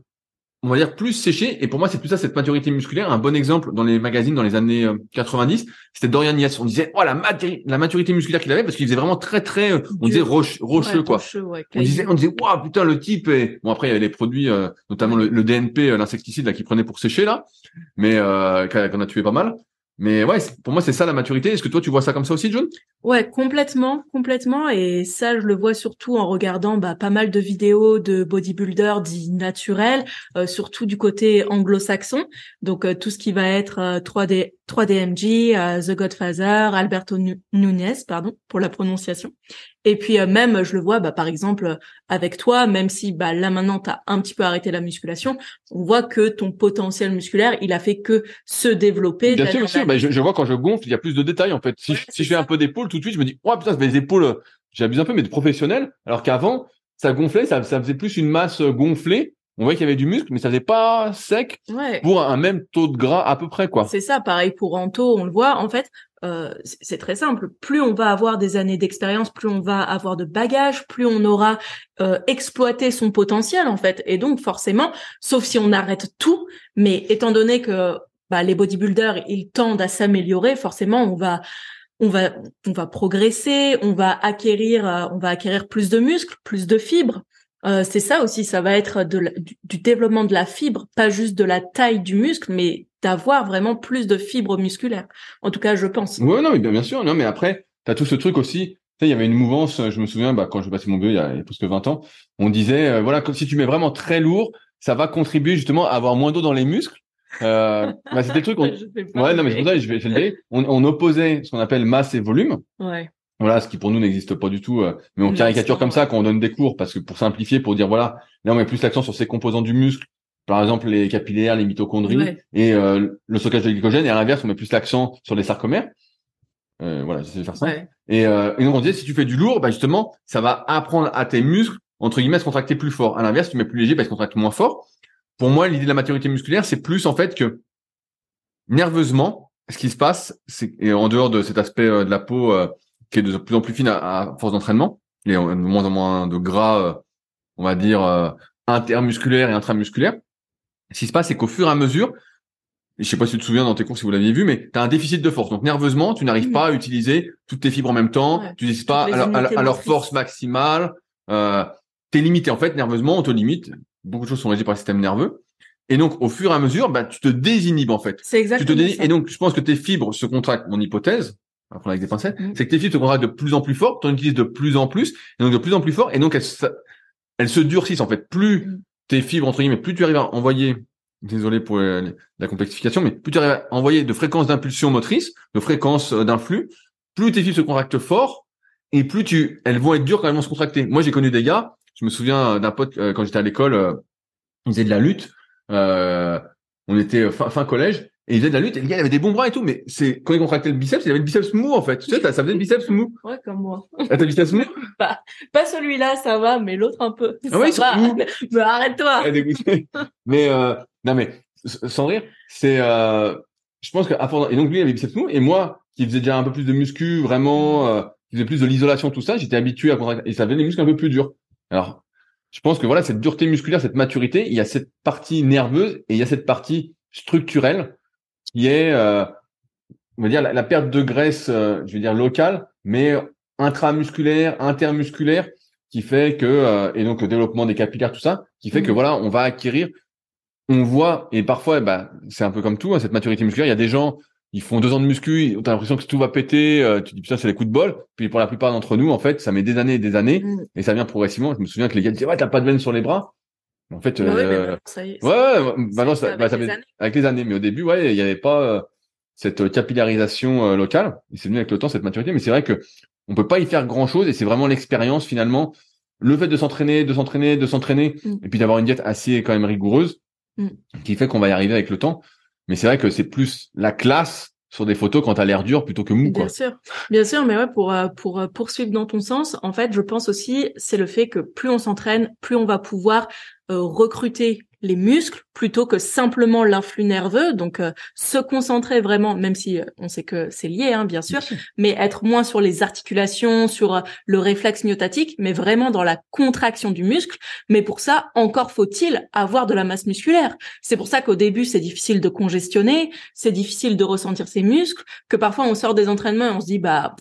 on va dire plus séché. Et pour moi c'est plus ça cette maturité musculaire. Un bon exemple dans les magazines dans les années 90 euh, c'était Dorian Yates. On disait oh la, la maturité musculaire qu'il avait parce qu'il faisait vraiment très très euh, on disait roche, rocheux quoi. on disait on disait waouh putain le type est bon après il y avait les produits euh, notamment le, DNP l'insecticide là qu'il prenait pour sécher là mais euh, qu'on a tué pas mal mais ouais, pour moi, c'est ça la maturité. Est-ce que toi, tu vois ça comme ça aussi, John Ouais, complètement, complètement. Et ça, je le vois surtout en regardant bah, pas mal de vidéos de bodybuilders dits naturels, euh, surtout du côté anglo-saxon. Donc euh, tout ce qui va être 3D, 3DMG, The Godfather, Alberto Nunez, pardon pour la prononciation. Et puis euh, même, je le vois, bah, par exemple, avec toi, même si bah, là maintenant tu as un petit peu arrêté la musculation, on voit que ton potentiel musculaire, il a fait que se développer. Bien sûr, bien sûr. Bah, je, vois quand je gonfle, il y a plus de détails en fait. Si, je, si je fais un peu d'épaule, tout de suite, je me dis, oh putain, des épaules, j'abuse un peu, mais de professionnel. Alors qu'avant, ça gonflait, ça, ça faisait plus une masse gonflée on voyait qu'il y avait du muscle, mais ça faisait pas sec pour un même taux de gras à peu près, quoi. C'est ça, pareil pour Anto, on le voit. En fait, euh, c'est très simple. Plus on va avoir des années d'expérience, plus on va avoir de bagages, plus on aura euh, exploité son potentiel, en fait. Et donc, forcément, sauf si on arrête tout, mais étant donné que bah, les bodybuilders, ils tendent à s'améliorer, forcément, on va on va on va progresser, on va acquérir euh, on va acquérir plus de muscles, plus de fibres. Euh, c'est ça aussi, ça va être de du, développement de la fibre, pas juste de la taille du muscle, mais d'avoir vraiment plus de fibres musculaires. En tout cas, je pense. Ouais, non, mais bien, sûr. Non, mais après, tu as tout ce truc aussi. Tu sais, il y avait une mouvance, je me souviens, bah, quand je passais mon BE il y a, plus que 20 ans, on disait, euh, voilà, si tu mets vraiment très lourd, ça va contribuer justement à avoir moins d'eau dans les muscles. Euh, bah, c'était le truc. On... ouais, non, mais c'est pour ça, je vais, je vais le dire. On, on opposait ce qu'on appelle masse et volume. Ouais. Voilà, ce qui pour nous n'existe pas du tout. Euh, mais on caricature comme ça quand on donne des cours, parce que pour simplifier, pour dire voilà, là on met plus l'accent sur ces composants du muscle, par exemple les capillaires, les mitochondries et euh, le stockage de glycogène. Et à l'inverse, on met plus l'accent sur les sarcomères. Euh, voilà, j'essaie de faire ça. Et, euh, et donc on disait si tu fais du lourd, bah justement, ça va apprendre à tes muscles entre guillemets à se contracter plus fort. À l'inverse, tu mets plus léger, bah, ils se contractent moins fort. Pour moi, l'idée de la maturité musculaire, c'est plus en fait que nerveusement, ce qui se passe, c'est et en dehors de cet aspect de la peau qui est de plus en plus fine à, force d'entraînement. Il y a de moins en moins de gras, euh, on va dire, euh, intermusculaire et intramusculaire. Ce qui se passe, c'est qu'au fur et à mesure, je sais pas si tu te souviens dans tes cours si vous l'aviez vu, mais tu as un déficit de force. Donc nerveusement, tu n'arrives pas à utiliser toutes tes fibres en même temps. tu n'utilises pas à leur, force maximale. Euh, tu es limité. En fait, nerveusement, on te limite. Beaucoup de choses sont régies par le système nerveux. Et donc, au fur et à mesure, bah, tu te désinhibes en fait. C'est exactement tu te Et donc, je pense que tes fibres se contractent. Mon hypothèse, avec des pincettes, mm. c'est que tes fibres se contractent de plus en plus fort, tu en utilises de plus en plus, et donc de plus en plus fort, et donc elles, elles se durcissent en fait. Plus mm. Tes fibres, entre guillemets, plus tu arrives à envoyer, désolé pour la complexification, mais plus tu arrives à envoyer de fréquences d'impulsion motrice, de fréquences euh, d'influx, plus tes fibres se contractent fort, et plus tu, elles vont être dures quand elles vont se contracter. Moi, j'ai connu des gars, je me souviens d'un pote, euh, quand j'étais à l'école, euh, il faisait de la lutte, on était fin collège, Et il faisait de la lutte, et le gars, il avait des bons bras et tout, mais c'est, quand il contractait le biceps, il avait le biceps mou, en fait. Tu sais, ça faisait le biceps mou. Ouais, comme moi. Ah, t'as le biceps mou? pas, pas celui-là, ça va, mais l'autre un peu. Ah oui, ça va. mais arrête-toi. mais, euh, non, mais, sans rire, c'est, euh, je pense que, et donc lui, il avait le biceps mou, et moi, qui faisais déjà un peu plus de muscu, vraiment, euh, qui faisait plus de l'isolation, tout ça, j'étais habitué à contracter, et ça faisait des muscles un peu plus durs. Alors, je pense que voilà, cette dureté musculaire, cette maturité, il y a cette partie nerveuse et il y a cette partie structurelle qui est, euh, on va dire, la, perte de graisse, euh, je veux dire locale, mais intramusculaire, intermusculaire, qui fait que, euh, et donc le développement des capillaires, tout ça, qui fait que mmh. voilà, on va acquérir, on voit, et parfois, bah, c'est un peu comme tout, hein, cette maturité musculaire, il y a des gens, ils font deux ans de muscu, t'as l'impression que tout va péter, euh, tu dis putain c'est les coups de bol. Puis pour la plupart d'entre nous, en fait, ça met des années et des années, mmh. et ça vient progressivement. Je me souviens que les gars disaient ouais t'as pas de veine sur les bras. En fait, ouais, euh, ça y est, ouais, maintenant ça, bah, avec, les avec, les années. Mais au début, ouais, il y avait pas euh, cette capillarisation euh, locale. Et c'est venu avec le temps cette maturité. Mais c'est vrai que on peut pas y faire grand chose, et c'est vraiment l'expérience finalement, le fait de s'entraîner, de s'entraîner, de s'entraîner, mmh. et puis d'avoir une diète assez quand même rigoureuse, mmh. qui fait qu'on va y arriver avec le temps. Mais c'est vrai que c'est plus la classe sur des photos quand t'as l'air dur plutôt que mou. Bien sûr, bien sûr, mais ouais, pour euh, pour euh, poursuivre dans ton sens, en fait, je pense aussi c'est le fait que plus on s'entraîne, plus on va pouvoir euh, recruter les muscles plutôt que simplement l'influx nerveux. Donc, euh, se concentrer vraiment, même si euh, on sait que c'est lié, hein, bien, sûr, mais être moins sur les articulations, sur euh, le réflexe myotatique, mais vraiment dans la contraction du muscle. Mais pour ça, encore faut-il avoir de la masse musculaire. C'est pour ça qu'au début, c'est difficile de congestionner, c'est difficile de ressentir ses muscles, que parfois on sort des entraînements et on se dit, bah,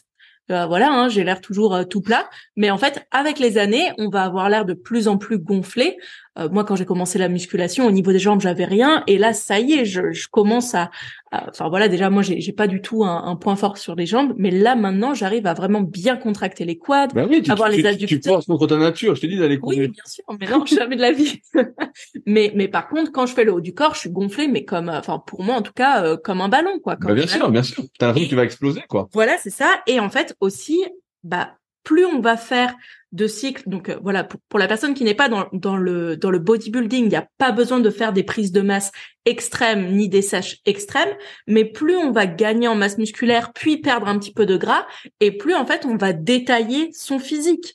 voilà, hein, j'ai l'air toujours tout plat. Mais en fait, avec les années, on va avoir l'air de plus en plus gonflé euh, moi, quand j'ai commencé la musculation, au niveau des jambes, j'avais rien, et là, ça y est, je, je commence à, enfin voilà, déjà moi, j'ai, j'ai pas du tout un, un, point fort sur les jambes, mais là maintenant, j'arrive à vraiment bien contracter les quads, bah oui, tu, avoir les adducteurs. Tu penses contre ta nature, je te dis d'aller courir. Oui, bien sûr, mais non, jamais de la vie. mais mais par contre, quand je fais le haut du corps, je suis gonflé, mais comme, enfin pour moi en tout cas, euh, comme un ballon, quoi. Comme bah bien sûr, bien sûr. T'as l'impression que tu vas exploser, quoi. Voilà, c'est ça. Et en fait aussi, bah plus on va faire de cycles. Donc euh, voilà, pour, la personne qui n'est pas dans, dans, le dans le bodybuilding, il n'y a pas besoin de faire des prises de masse extrêmes ni des sèches extrêmes, mais plus on va gagner en masse musculaire, puis perdre un petit peu de gras, et plus en fait on va détailler son physique.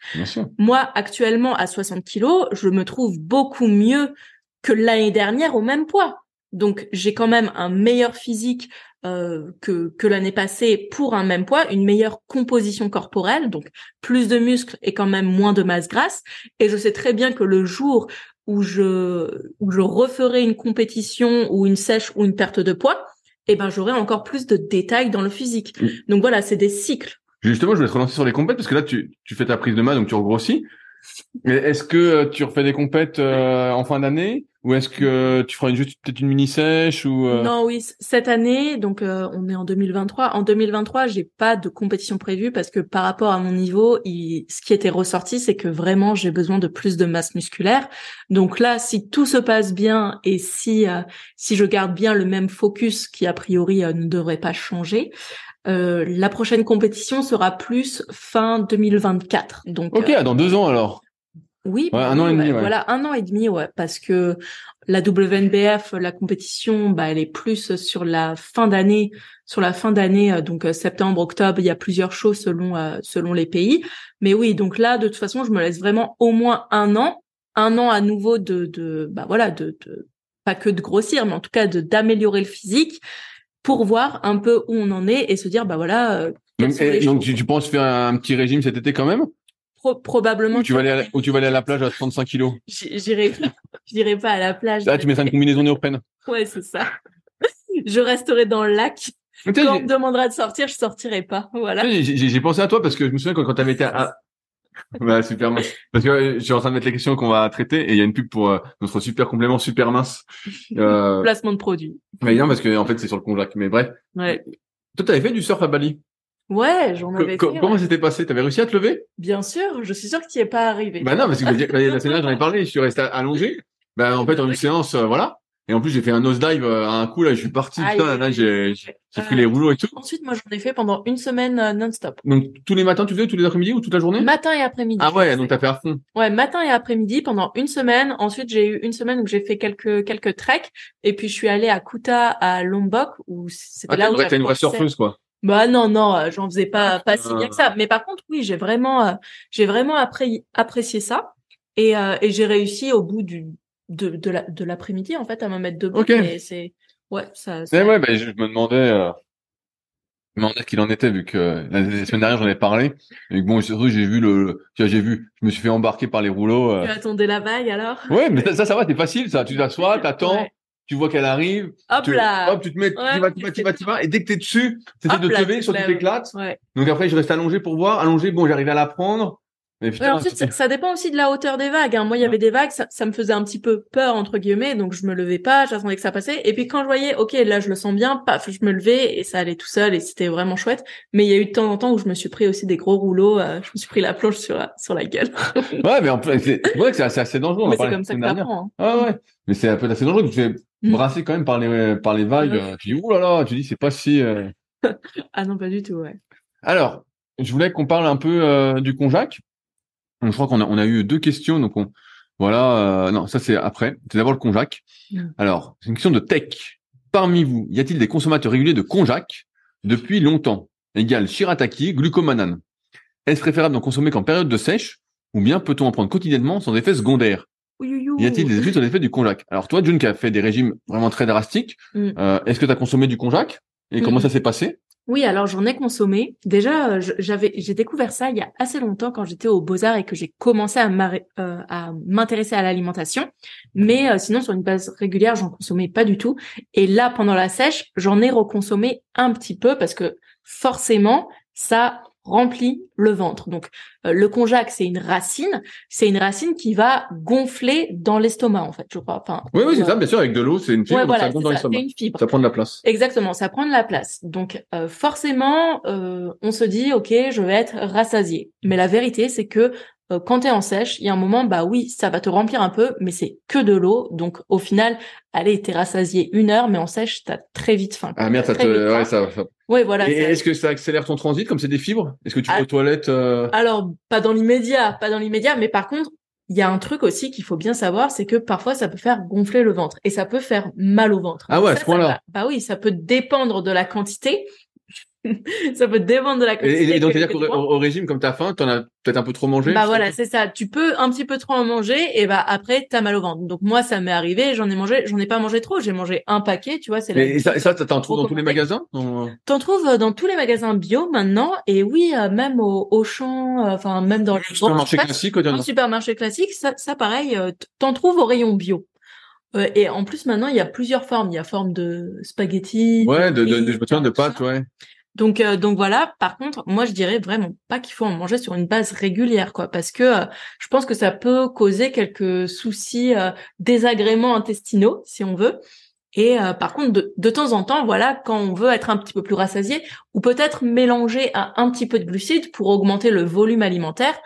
Moi, actuellement à 60 kilos, je me trouve beaucoup mieux que l'année dernière au même poids. Donc j'ai quand même un meilleur physique euh, que, que l'année passée pour un même poids, une meilleure composition corporelle, donc plus de muscles et quand même moins de masse grasse. Et je sais très bien que le jour où je, où je referai une compétition ou une sèche ou une perte de poids, eh ben j'aurai encore plus de détails dans le physique. Mm. Donc voilà, c'est des cycles. Justement, je voulais te relancer sur les compètes parce que là, tu, tu fais ta prise de masse, donc tu regrossis. Est-ce que euh, tu refais des compètes euh, en fin d'année? Ou est-ce que tu feras juste peut-être une mini sèche ou euh? Non, oui, cette année, donc on est en 2023. En 2023, j'ai pas de compétition prévue parce que par rapport à mon niveau, ce qui était ressorti, c'est que vraiment j'ai besoin de plus de masse musculaire. Donc là, si tout se passe bien et si si je garde bien le même focus qui a priori ne devrait pas changer, euh, la prochaine compétition sera plus fin 2024. Donc ok, dans deux ans alors. Oui, ouais, un an et demi. Voilà, un an et demi, ouais, parce que la WNBF, la compétition, bah, elle est plus sur la fin d'année, sur la fin d'année, euh, donc euh, septembre, octobre, il y a plusieurs choses selon selon les pays. Mais oui, donc là, de toute façon, je me laisse vraiment au moins un an, un an à nouveau de, de bah voilà, de, de pas que de grossir, mais en tout cas de d'améliorer le physique pour voir un peu où on en est et se dire bah voilà. Euh, donc, tu, penses faire un petit régime cet été quand même? Probablement. Ou tu vas aller à, ou tu vas aller à la plage à 35 kilos? J'irai j'irai pas à la plage. Là tu mettras une combinaison néoprène. Ouais c'est ça. je resterai dans le lac. Quand on me demandera de sortir, je sortirai pas. Voilà. J'ai pensé à toi parce que je me souviens quand, quand tu avais été à, bah, super mince. Parce que euh, je suis en train de mettre les questions qu'on va traiter et il y a une pub pour euh, notre super complément super mince. Euh... Placement de produit. Mais bien parce que en fait c'est sur le conjac. Mais bref. Ouais. Toi t'avais fait du surf à Bali? Ouais, j'en avais fait. Comment c'était passé? T'avais réussi à te lever? Bien sûr. Je suis sûr que tu n'y es pas arrivé. Bah non, parce que la semaine dernière j'en ai parlé. Je suis resté allongé. Ben en fait en une séance, euh, voilà. Et en plus, j'ai fait un nosedive euh, à un coup, là, je suis parti, putain, là, j'ai, j'ai pris les rouleaux et tout. Ensuite, moi, j'en ai fait pendant une semaine euh, non-stop. Donc, tous les matins, tu faisais, tous les après-midi ou toute la journée? Matin et après-midi. Ah ouais, donc t'as fait à fond. Ouais, matin et après-midi pendant une semaine. Ensuite, j'ai eu une semaine où j'ai fait quelques, quelques treks. Et puis, je suis allée à Kuta, à Lombok, où c'était ah, là où T'as une vraie surfeuse, quoi. Bah non non, euh, j'en faisais pas pas si bien que ça. Mais par contre oui, j'ai vraiment j'ai vraiment apprécié ça et, et j'ai réussi au bout du de, de la, de l'après-midi en fait à me mettre debout. Ok. c'est ouais ça. ça... ouais, ben je me demandais. Euh... Je me demandais qu'il en était vu que la, semaine dernière j'en ai parlé et bon surtout j'ai vu le j'ai vu je me suis fait embarquer par les rouleaux euh... tu attendais la vague alors? Ouais mais ça ça va c'est facile ça tu t'assois t'attends ouais. tu vois qu'elle arrive hop tu, là hop tu te mets tu vas tu vas tu vas tu vas et dès que t'es dessus t'essaies de te lever soit tu t'éclates ouais. donc après je reste allongé pour voir allongé bon j'arrive à la prendre mais putain, ça, ça, dépend aussi de la hauteur des vagues. Hein. Moi, il y avait des vagues, ça, ça, me faisait un petit peu peur entre guillemets, donc je me levais pas, j'attendais que ça passait. Et puis quand je voyais, ok, là je le sens bien, paf, je me levais et ça allait tout seul et c'était vraiment chouette. Mais il y a eu de temps en temps où je me suis pris aussi des gros rouleaux, euh, je me suis pris la planche sur la sur la gueule. ouais, mais en plus, c'est vrai que c'est assez dangereux. Mais c'est comme ça que t'apprends. Hein. Ah ouais, mais c'est un peu assez dangereux. Tu te fais mm. brasser quand même par les par les vagues. Tu dis ouh là là, tu dis c'est pas si. Euh... ah non, pas du tout, ouais. Alors, je voulais qu'on parle un peu euh, du Conjac. Donc, je crois qu'on a, on a eu deux questions. Donc, on, voilà. Euh, non, ça, c'est après. C'est d'abord le Conjac. Mm. Alors, c'est une question de tech. Parmi vous, y a-t-il des consommateurs réguliers de Conjac depuis longtemps? Égal shirataki, glucomanane. Est-ce préférable d'en consommer qu'en période de sèche ou bien peut-on en prendre quotidiennement sans effet secondaire? Y a-t-il des études sur l'effet du Conjac? Alors, toi, June, qui a fait des régimes vraiment très drastiques, Mm. euh, est-ce que tu as consommé du Conjac? Et comment Mm. ça s'est passé? Oui, alors j'en ai consommé. Déjà, euh, j'avais, j'ai découvert ça il y a assez longtemps quand j'étais au Beaux Arts et que j'ai commencé à, euh, m'intéresser à l'alimentation. Mais euh, sinon, sur une base régulière, j'en consommais pas du tout. Et là, pendant la sèche, j'en ai reconsommé un petit peu parce que forcément, ça remplit le ventre. Donc, euh, le konjac, c'est une racine. C'est une racine qui va gonfler dans l'estomac, en fait, je crois. Enfin, Oui, oui, c'est euh, ça, bien sûr, avec de l'eau, c'est une fibre, Ouais, voilà, ça dans l'estomac. Ça prend de la place. Exactement, ça prend de la place. Donc euh, forcément, euh, on se dit ok, je vais être rassasié. Mais la vérité, c'est que euh, quand t'es en sèche, il y a un moment, bah oui, ça va te remplir un peu, mais c'est que de l'eau. Donc au final, allez, t'es rassasié une heure, mais en sèche, t'as très vite faim. Ah merde, ça te, ouais, ça, Ouais, voilà. Et est-ce que ça accélère ton transit comme c'est des fibres? Est-ce que tu Ah. Toilettes euh, Alors, pas dans l'immédiat, pas dans l'immédiat, mais par contre, il y a un truc aussi qu'il faut bien savoir, c'est que parfois ça peut faire gonfler le ventre et ça peut faire mal au ventre. Ah ouais, Ça, ce point-là. Bah oui, ça peut dépendre de la quantité. ça peut dépendre de la quantité. Et, et donc, c'est-à-dire qu'au régime, comme t'as faim, t'en as peut-être un peu trop mangé Bah voilà, c'est ça. Tu peux un petit peu trop en manger et bah après t'as mal au ventre. Donc moi ça m'est arrivé, j'en ai mangé, j'en ai pas mangé trop, j'ai mangé un paquet, tu vois, c'est Et, ça, t'en trouves dans tous les magasins dans- T'en trouves euh, dans tous les magasins bio maintenant et oui, euh, même au Auchan, euh, enfin même dans les supermarché classique un a supermarché classique, ça, ça pareil, euh, t'en trouves au rayon bio. Et en plus maintenant il y a plusieurs formes, il y a forme de spaghetti, Ouais, de, de, de, de pâtes, ouais. Donc euh, donc voilà. Par contre, moi je dirais vraiment pas qu'il faut en manger sur une base régulière, quoi, parce que euh, je pense que ça peut causer quelques soucis, euh, désagréments intestinaux, si on veut. Et par contre, de, temps en temps, voilà, quand on veut être un petit peu plus rassasié, ou peut-être mélanger à un petit peu de glucides pour augmenter le volume alimentaire.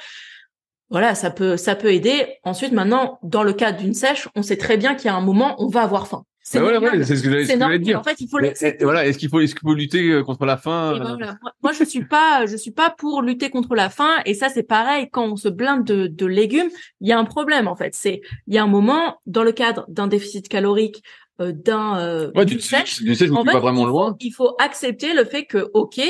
Voilà, ça peut ça peut aider. Ensuite, maintenant, dans le cadre d'une sèche, on sait très bien qu'il y a un moment, on va avoir faim. C'est Bah voilà, normal. ouais, c'est ce que j'allais ce dire. En fait, il faut et voilà, est-ce qu'il faut, est-ce qu'il faut lutter euh, contre la faim euh, voilà. Moi, je suis pas, je suis pas pour lutter contre la faim. Et ça, c'est pareil. Quand on se blinde de, de légumes, il y a un problème en fait. C'est, il y a un moment dans le cadre d'un déficit calorique, euh, d'un euh, Ouais, d'une sèche, je fait, pas vraiment loin. il faut accepter le fait que, ok,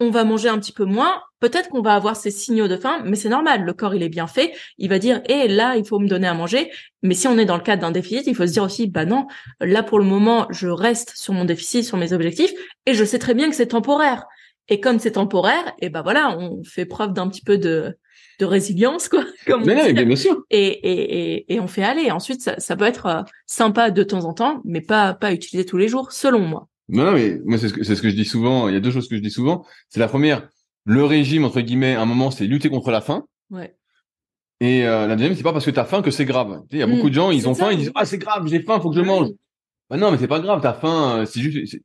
on va manger un petit peu moins. Peut-être qu'on va avoir ces signaux de faim, mais c'est normal. Le corps, il est bien fait. Il va dire, eh, là, il faut me donner à manger. Mais si on est dans le cadre d'un déficit, il faut se dire aussi, bah non, là, pour le moment, je reste sur mon déficit, sur mes objectifs, et je sais très bien que c'est temporaire. Et comme c'est temporaire, et ben voilà, on fait preuve d'un petit peu de, de résilience, quoi. Comme on Mais dit mais bien sûr. et, et, et, et on fait aller. Ensuite, ça, ça peut être euh, sympa de temps en temps, mais pas pas utilisé tous les jours, selon moi. Non, non, mais moi, c'est ce que, c'est ce que je dis souvent. Il y a deux choses que je dis souvent. C'est la première, le régime, entre guillemets, à un moment, c'est lutter contre la faim. Ouais. Et euh, la deuxième, c'est pas parce que t'as faim que c'est grave. Il y a Mm, beaucoup de gens, ils ont ça. faim, ils disent, ah, c'est grave, j'ai faim, faut que je mange. Bah non, mais c'est pas grave, t'as faim, euh, c'est juste,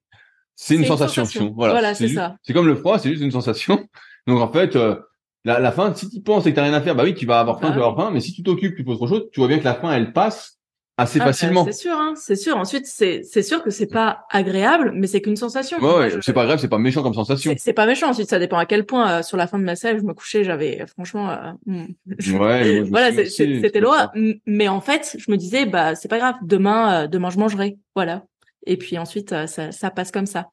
c'est- une sensation. sensation. Voilà, Voilà, c'est ça. C'est comme le froid, c'est juste une sensation. Donc en fait, euh, la, la faim, si tu penses et que t'as rien à faire, bah oui, tu vas avoir faim, Bah tu vas avoir faim. Mais si tu t'occupes, tu fais autre chose, tu vois bien que la faim, elle passe assez ah, facilement. C'est sûr, hein, c'est sûr. Ensuite, c'est c'est sûr que c'est pas agréable, mais c'est qu'une sensation. Ouais, ouais c'est pas grave, c'est pas méchant comme sensation. C'est pas méchant. Ensuite, ça dépend à quel point euh, sur la fin de ma selle, je me couchais, j'avais franchement. Euh, hmm. ouais. voilà, c'était l'horreur. Mais en fait, je me disais, bah c'est pas grave. Demain, euh, demain je mangerai. Voilà. Et puis ensuite, ça, ça passe comme ça.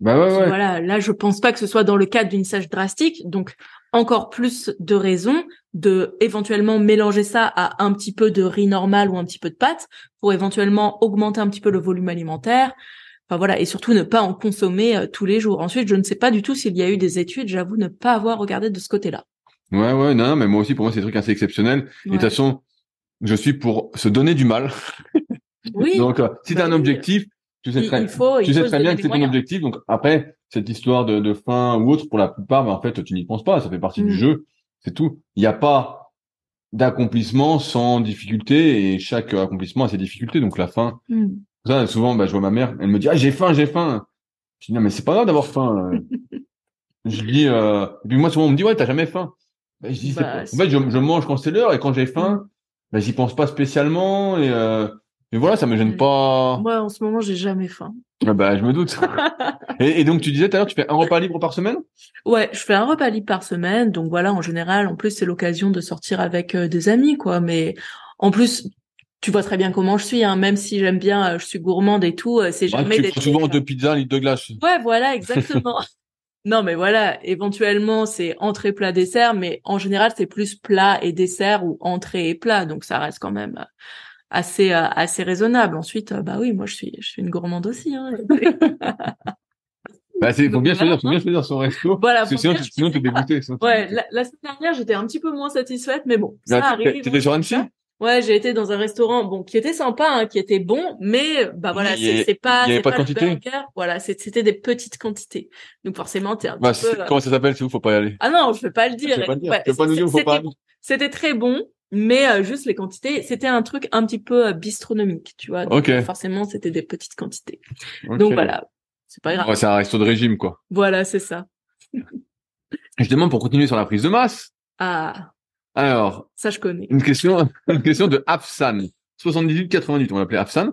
Bah ouais, ouais. Voilà, là je pense pas que ce soit dans le cadre d'une sèche drastique, donc encore plus de raisons de éventuellement mélanger ça à un petit peu de riz normal ou un petit peu de pâte pour éventuellement augmenter un petit peu le volume alimentaire. Enfin voilà, et surtout ne pas en consommer euh, tous les jours. Ensuite, je ne sais pas du tout s'il y a eu des études, j'avoue ne pas avoir regardé de ce côté-là. Ouais, ouais, non, mais moi aussi, pour moi, c'est des trucs assez exceptionnels. Et de toute façon, je suis pour se donner du mal. Oui. Donc, euh, si tu as un bah objectif, tu sais très, tu sais très bien que c'est ton objectif. Donc après, cette histoire de, de faim ou autre, pour la plupart, mais en fait, tu n'y penses pas. Ça fait partie du mm. jeu. C'est tout. Il n'y a pas d'accomplissement sans difficulté et chaque accomplissement a ses difficultés. Donc la faim. Mm. Ça, souvent, bah, je vois ma mère, elle me dit, ah, j'ai faim, j'ai faim. Je dis, non, mais c'est pas grave d'avoir faim. je dis, euh... et puis moi, souvent, on me dit, ouais, t'as jamais faim. Bah, je dis, bah, en fait, je, je, mange quand c'est l'heure et quand j'ai faim, bah, j'y pense pas spécialement et, euh... Mais voilà, ça me gêne pas. Moi, en ce moment, j'ai jamais faim. Ah bah, je me doute. et, donc, tu disais tout à l'heure, tu fais un repas libre par semaine? Ouais, je fais un repas libre par semaine. Donc voilà, en général, en plus, c'est l'occasion de sortir avec euh, des amis, quoi. Mais en plus, tu vois très bien comment je suis, hein. Même si j'aime bien, euh, je suis gourmande et tout, euh, c'est jamais. tu prends souvent deux pizzas, un litre de glace. Ouais, voilà, exactement. non, mais voilà, éventuellement, c'est entrée, plat, dessert, mais en général, c'est plus plat et dessert ou entrée et plat. Donc ça reste quand même assez euh, assez raisonnable. Ensuite, euh, bah oui, moi je suis je suis une gourmande aussi. Hein. bah c'est faut bien choisir, faut bien choisir son resto. Voilà. Parce que sinon, sinon t'es dégoûté. Ouais, la, la, semaine dernière j'étais un petit peu moins satisfaite, mais bon, ça arrive. T'étais sur Annecy? Ouais, j'ai été dans un restaurant bon qui était sympa, hein, qui était bon, mais bah voilà, c'est pas. Il y avait pas de quantité. Voilà, c'était des petites quantités. Donc forcément, t'es un bah, peu. Euh, comment ça s'appelle C'est où? Faut pas y aller. Ah non, je peux pas le dire. Je peux pas le dire. Ouais, pas nous dire, faut pas. C'était très bon, mais euh, juste les quantités, c'était un truc un petit peu euh, bistronomique, tu vois. Donc, forcément, c'était des petites quantités. Donc voilà, c'est pas grave. Ouais, c'est un resto de régime, quoi. Voilà, c'est ça. je demande pour continuer sur la prise de masse. Ah. Alors. Ça, je connais. Une question, une question de Afsan. 78-88, on l'appelait Afsan.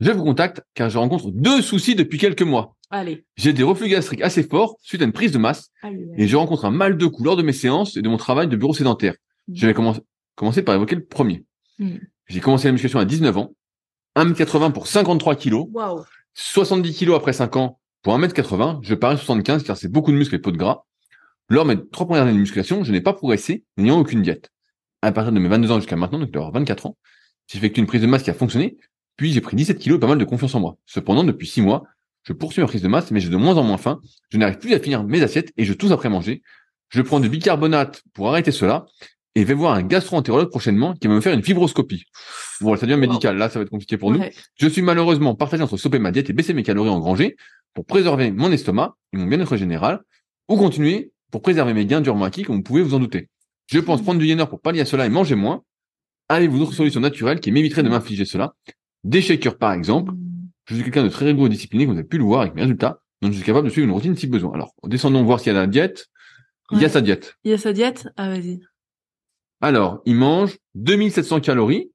Je vous contacte car je rencontre deux soucis depuis quelques mois. Allez. J'ai des reflux gastriques assez forts suite à une prise de masse et je rencontre un mal de cou lors de mes séances et de mon travail de bureau sédentaire. Je vais commencer, commencer par évoquer le premier. Hmm. J'ai commencé la musculation à 19 ans, 1m80 pour 53 kilos, 70 kilos après 5 ans pour 1m80, je parais 75 car c'est beaucoup de muscles et peu de gras. Lors de mes trois premières années de musculation, je n'ai pas progressé, n'ayant aucune diète. À partir de mes 22 ans jusqu'à maintenant, donc d'avoir 24 ans, j'ai effectué une prise de masse qui a fonctionné, puis j'ai pris 17 kilos et pas mal de confiance en moi. Cependant, depuis 6 mois, je poursuis ma prise de masse, mais j'ai de moins en moins faim, je n'arrive plus à finir mes assiettes et je tousse après manger. Je prends du bicarbonate pour arrêter cela, et vais voir un gastro-entérologue prochainement qui va me faire une fibroscopie. Bon, ça devient médical. Là, ça va être compliqué pour nous. Je suis malheureusement partagé entre stopper ma diète et baisser mes calories engrangées pour préserver mon estomac et mon bien-être général, ou continuer pour préserver mes gains durement acquis, comme vous pouvez vous en douter. Je pense prendre du Yenner pour pallier à cela et manger moins. Avez-vous d'autres solutions naturelles qui m'éviteraient de m'infliger cela? Des shakers, par exemple. Je suis quelqu'un de très rigoureux et discipliné, comme vous avez pu le voir avec mes résultats. Donc, je suis capable de suivre une routine si besoin. Alors, descendons voir s'il y a la diète. Il y a sa diète. Il y a sa diète? Ah, vas-y. Alors, il mange 2700 calories.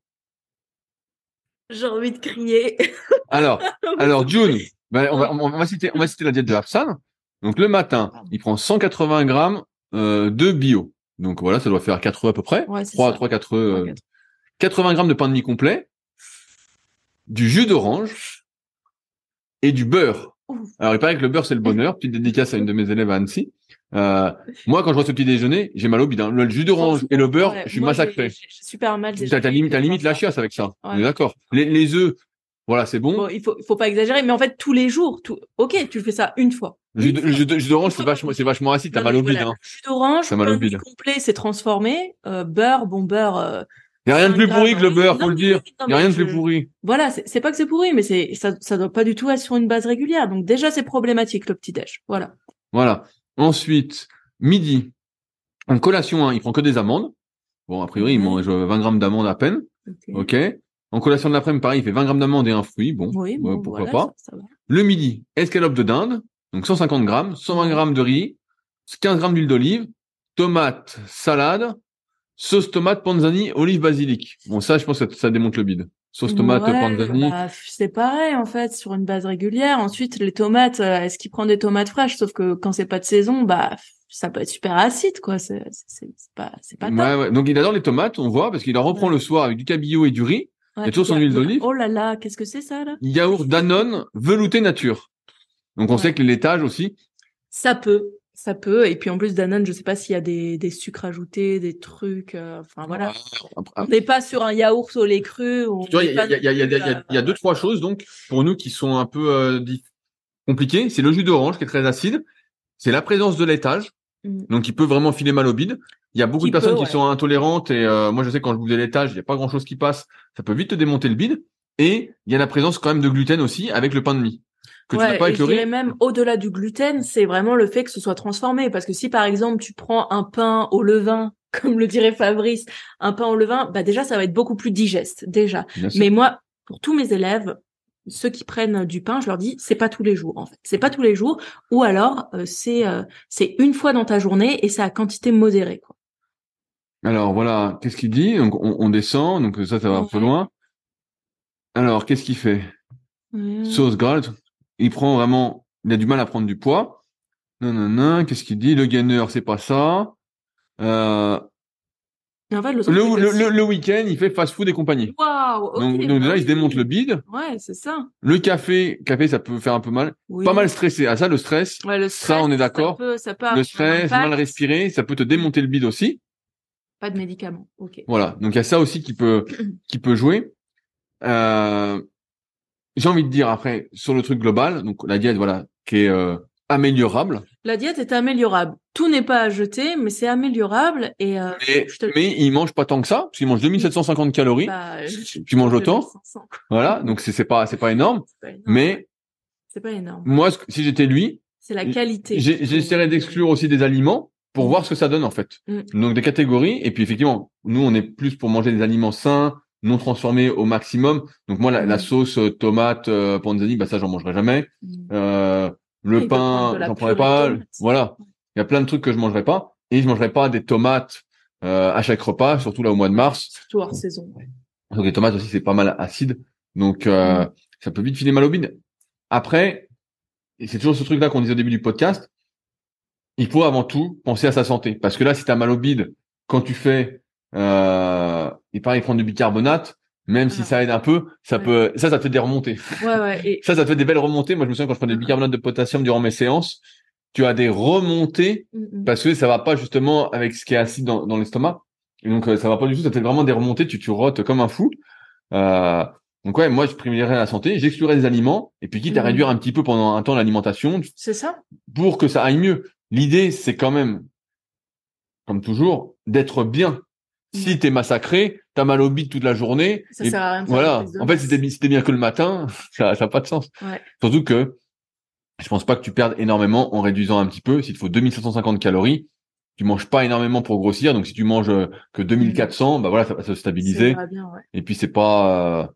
J'ai envie de crier. alors, alors June, ben, on, va, on, va citer, on va citer la diète de Hapsan. Donc le matin, il prend 180 grammes euh, de bio. Donc voilà, ça doit faire 4 œufs à peu près. Ouais, 3, 3, 4 œufs. 80 grammes de pain de mie complet, du jus d'orange et du beurre. Alors il paraît que le beurre c'est le bonheur. Petite dédicace à une de mes élèves à Annecy. Euh, moi, quand je vois ce petit déjeuner, j'ai mal au bide. Hein. Le jus d'orange et le beurre, je suis massacré. J'ai super mal. T'as limite, limite la chiasse avec ça. On est d'accord. Les, les œufs, voilà, c'est bon. Il faut, faut pas exagérer, mais en fait, tous les jours, tout, ok, tu fais ça une fois. Le jus, d'orange, c'est vachement, c'est vachement acide. T'as mal au bide. Hein. Jus d'orange, mal au bide. complet, c'est transformé. Euh, beurre, bon beurre. Euh, il y a rien de plus pourri que le beurre, faut le dire. Il y a rien de plus pourri. Voilà, c'est pas que c'est pourri, mais c'est ça, ça doit pas du tout être sur une base régulière. Donc déjà, c'est problématique le petit déj. Voilà. Voilà. Ensuite, Midi, en collation 1, il prend que des amandes. Bon, a priori, il mange 20 grammes d'amandes à peine. Ok. En collation de l'après-midi, pareil, il fait 20 grammes d'amandes et un fruit. Bon, pourquoi pas. Le midi, escalope de dinde, donc 150 grammes, 120 grammes de riz, 15 grammes d'huile d'olive, tomate, salade, sauce tomate, panzani, olive, basilic. Bon, ça, je pense que ça démonte le bide. Sauce tomate panzani. Bah, c'est pareil en fait sur une base régulière. Ensuite les tomates, euh, est-ce qu'il prend des tomates fraîches? Sauf que quand c'est pas de saison, bah ça peut être super acide quoi. C'est pas c'est pas. Ouais, ouais. Donc il adore les tomates, on voit parce qu'il en reprend le soir avec du cabillaud et du riz. Ouais, et toujours son huile d'olive. Oh là là, qu'est-ce que c'est ça là? Yaourt Danone velouté nature. Donc on sait que le laitage aussi. Ça peut, ça peut. Et puis en plus Danone, je sais pas s'il y a des, des sucres ajoutés, des trucs. Euh, enfin voilà. on n'est pas sur un yaourt au lait cru. Il y, a, deux trois choses donc pour nous qui sont un peu euh, compliquées. C'est le jus d'orange qui est très acide. C'est la présence de laitage. Mm. Donc il peut vraiment filer mal au bide. Il y a beaucoup de personnes qui sont intolérantes et euh, moi je sais quand je bouffe des laitages, il n'y a pas grand chose qui passe. Ça peut vite te démonter le bide. Et il y a la présence quand même de gluten aussi avec le pain de mie que ouais, tu pas même au-delà du gluten, c'est vraiment le fait que ce soit transformé. Parce que si par exemple tu prends un pain au levain, comme le dirait Fabrice, un pain au levain, bah déjà ça va être beaucoup plus digeste déjà. Mais moi, pour tous mes élèves, ceux qui prennent du pain, je leur dis c'est pas tous les jours en fait, c'est pas tous les jours, ou alors euh, c'est euh, c'est une fois dans ta journée et c'est à quantité modérée. Quoi. Alors voilà, qu'est-ce qu'il dit? Donc on, descend, donc ça ça va un peu loin. Alors qu'est-ce qu'il fait? Sauce grasse, il prend vraiment, il a du mal à prendre du poids. Non, non, non, qu'est-ce qu'il dit? Le gainer, c'est pas ça. Euh, le, le, week-end, il fait fast-food et compagnie. Wow, donc, donc, déjà, il se démonte le bide. Ouais, c'est ça. Le café, café, ça peut faire un peu mal. Pas mal stressé. Ah ça, le stress. Ouais, le stress. Ça, on est d'accord. Le stress, mal respirer, ça peut te démonter le bide aussi. Pas de médicaments. Ok. Voilà. Donc il y a ça aussi qui peut, qui peut jouer. Euh, j'ai envie de dire après sur le truc global, donc la diète voilà qui est euh, améliorable. La diète est améliorable. Tout n'est pas à jeter, mais c'est améliorable et. Euh, mais, il mange pas tant que ça, parce qu'il mange 2750 calories. Bah, tu manges autant. Voilà, donc c'est c'est pas c'est pas énorme, mais. C'est pas énorme. Moi, si j'étais lui. C'est la qualité. J'essaierais d'exclure aussi des aliments pour mm. voir ce que ça donne en fait. Mm. Donc des catégories et puis effectivement, nous on est plus pour manger des aliments sains, non transformé au maximum. Donc moi, la, la sauce euh, tomate euh, panzani, bah ça, j'en mangerai jamais. Mm. Euh, le pain, j'en prendrai pas. Voilà, il y a plein de trucs que je mangerai pas. Et je mangerai pas des tomates euh, à chaque repas, surtout là au mois de mars. Surtout hors saison. Donc les tomates aussi, c'est pas mal acide. Donc euh, mm. ça peut vite filer mal au bide. Après, et c'est toujours ce truc-là qu'on disait au début du podcast, il faut avant tout penser à sa santé. Parce que là, si tu as mal au bide, quand tu fais euh, il paraît prendre du bicarbonate, même si ça aide un peu, ça peut, ça, ça te fait des remontées. Ouais, ouais. Et... ça, ça te fait des belles remontées. Moi, je me souviens quand je prenais du bicarbonate de potassium durant mes séances, tu as des remontées mm, mm. parce que ça va pas justement avec ce qui est acide dans, dans l'estomac. Et donc, euh, ça va pas du tout. Ça te fait vraiment des remontées. Tu, tu rotes comme un fou. Euh, donc ouais, moi je privilégierais la santé, j'exclurais des aliments et puis quitte à mm. réduire un petit peu pendant un temps l'alimentation. C'est ça. Pour que ça aille mieux. L'idée c'est quand même, comme toujours, d'être bien. Si t'es massacré, t'as mal au bide toute la journée. Ça sert à rien. Voilà. En fait, si t'es bien que le matin, ça n'a pas de sens. Ouais. Surtout que je pense pas que tu perdes énormément en réduisant un petit peu. S'il te faut 2750 calories, tu manges pas énormément pour grossir. Donc si tu manges que 2400, bah voilà, ça va se stabiliser. Bien, ouais. Et puis c'est pas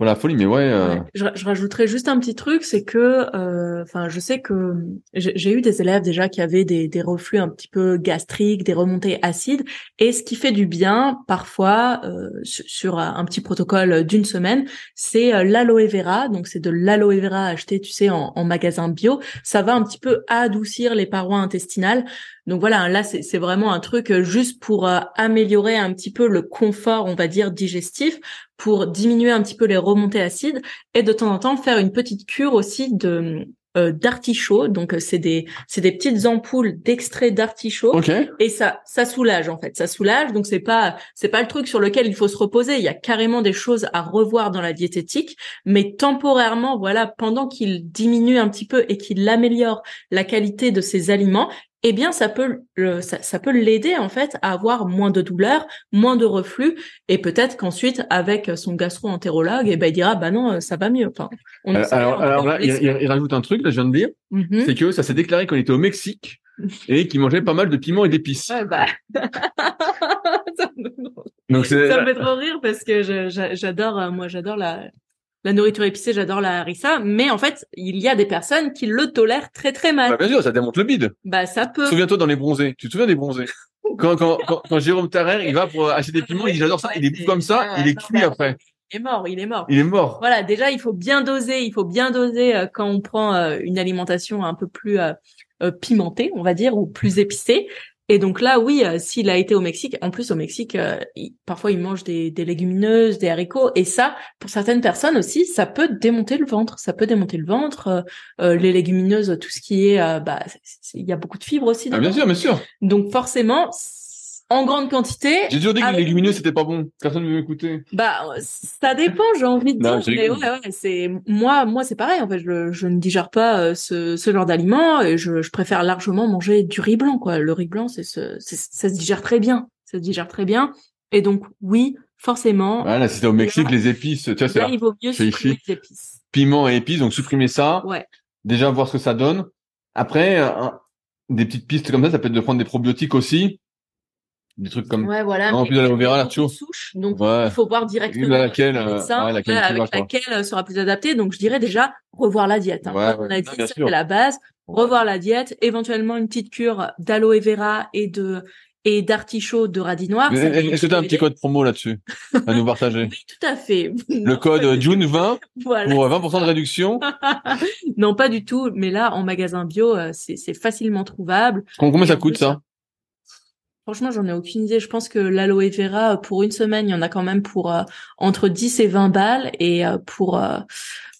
c'est folie, mais ouais. Euh... Je, je, rajouterais juste un petit truc, c'est que, euh, enfin, je sais que j'ai eu des élèves déjà qui avaient des, des, reflux un petit peu gastriques, des remontées acides, et ce qui fait du bien parfois euh, sur, un petit protocole d'une semaine, c'est l'aloe vera. Donc c'est de l'aloe vera acheté, tu sais, en, en magasin bio. Ça va un petit peu adoucir les parois intestinales. Donc voilà, là c'est vraiment un truc euh, juste pour euh, améliorer un petit peu le confort, on va dire digestif, pour diminuer un petit peu les remontées acides et de temps en temps faire une petite cure aussi de euh, d'artichaut. Donc c'est des c'est des petites ampoules d'extrait d'artichaut et ça ça soulage en fait, ça soulage. Donc c'est pas c'est pas le truc sur lequel il faut se reposer. Il y a carrément des choses à revoir dans la diététique, mais temporairement voilà pendant qu'il diminue un petit peu et qu'il améliore la qualité de ses aliments, eh bien ça peut ça, peut l'aider en fait à avoir moins de douleurs, moins de reflux et peut-être qu'ensuite avec son gastro-entérologue eh ben il dira bah non ça va mieux. Enfin, on euh, alors, là il, rajoute un truc là je viens de dire, mm-hmm. c'est que ça s'est déclaré qu'on était au Mexique et qu'il mangeait pas mal de piments et d'épices. Ouais, bah... Donc ça me fait trop rire parce que j'adore euh, moi j'adore la la nourriture épicée, j'adore la harissa, mais en fait, il y a des personnes qui le tolèrent très très mal. Bah, bien sûr, ça démonte le bide. Bah ça peut. Souviens-toi dans les bronzés. Tu te souviens des bronzés? Quand, quand, quand, quand, Jérôme Tarrer, il va pour acheter des piments, il dit j'adore ça, il est bouffe comme ça, il est cuit après. il est mort, il est mort. Il est mort. Voilà, déjà il faut bien doser, il faut bien doser euh, quand on prend euh, une alimentation un peu plus euh, pimentée, on va dire, ou plus épicée. Et donc là, oui, s'il a été au Mexique, en plus au Mexique, parfois il mange des, des, légumineuses, des haricots, et ça, pour certaines personnes aussi, ça peut démonter le ventre. Ça peut démonter le ventre. les légumineuses, tout ce qui est, bah, il y a beaucoup de fibres aussi. Ah, bien sûr, bien sûr. Donc forcément, en grande quantité. J'ai toujours dit que les légumineux c'était pas bon. Personne ne veut m'écouter. Bah ça dépend, j'ai envie de dire. Mais ouais, ouais, c'est moi, moi c'est pareil. En fait, je, je ne digère pas euh, ce, ce genre d'aliments et je, je, préfère largement manger du riz blanc. Quoi, le riz blanc, c'est ce, ça se digère très bien. Ça se digère très bien. Et donc oui, forcément. Voilà, t'es au Mexique, les épices, tu vois, là, il vaut mieux supprimer les épices. Piment et épices, donc supprimer ça. Ouais. Déjà voir ce que ça donne. Après, des petites pistes comme ça, ça peut être de prendre des probiotiques aussi des trucs comme ouais voilà en plus on verra la souche donc il faut voir directement laquelle, euh, ouais, laquelle, avec laquelle euh, sera plus adapté donc je dirais déjà revoir la diète hein. on a dit c'est la base revoir la diète éventuellement une petite cure d'aloe vera et de et d'artichaut de radis noir. Est-ce que tu as un petit code promo là-dessus à nous partager? Oui, tout à fait. Le code June20 voilà. pour 20% de réduction Non, pas du tout. Mais là, en magasin bio, euh, c'est facilement trouvable. Combien ça coûte ça? Franchement, j'en ai aucune idée. Je pense que l'aloe vera, pour une semaine, il y en a quand même pour euh, entre 10 et 20 balles. Et euh, pour euh,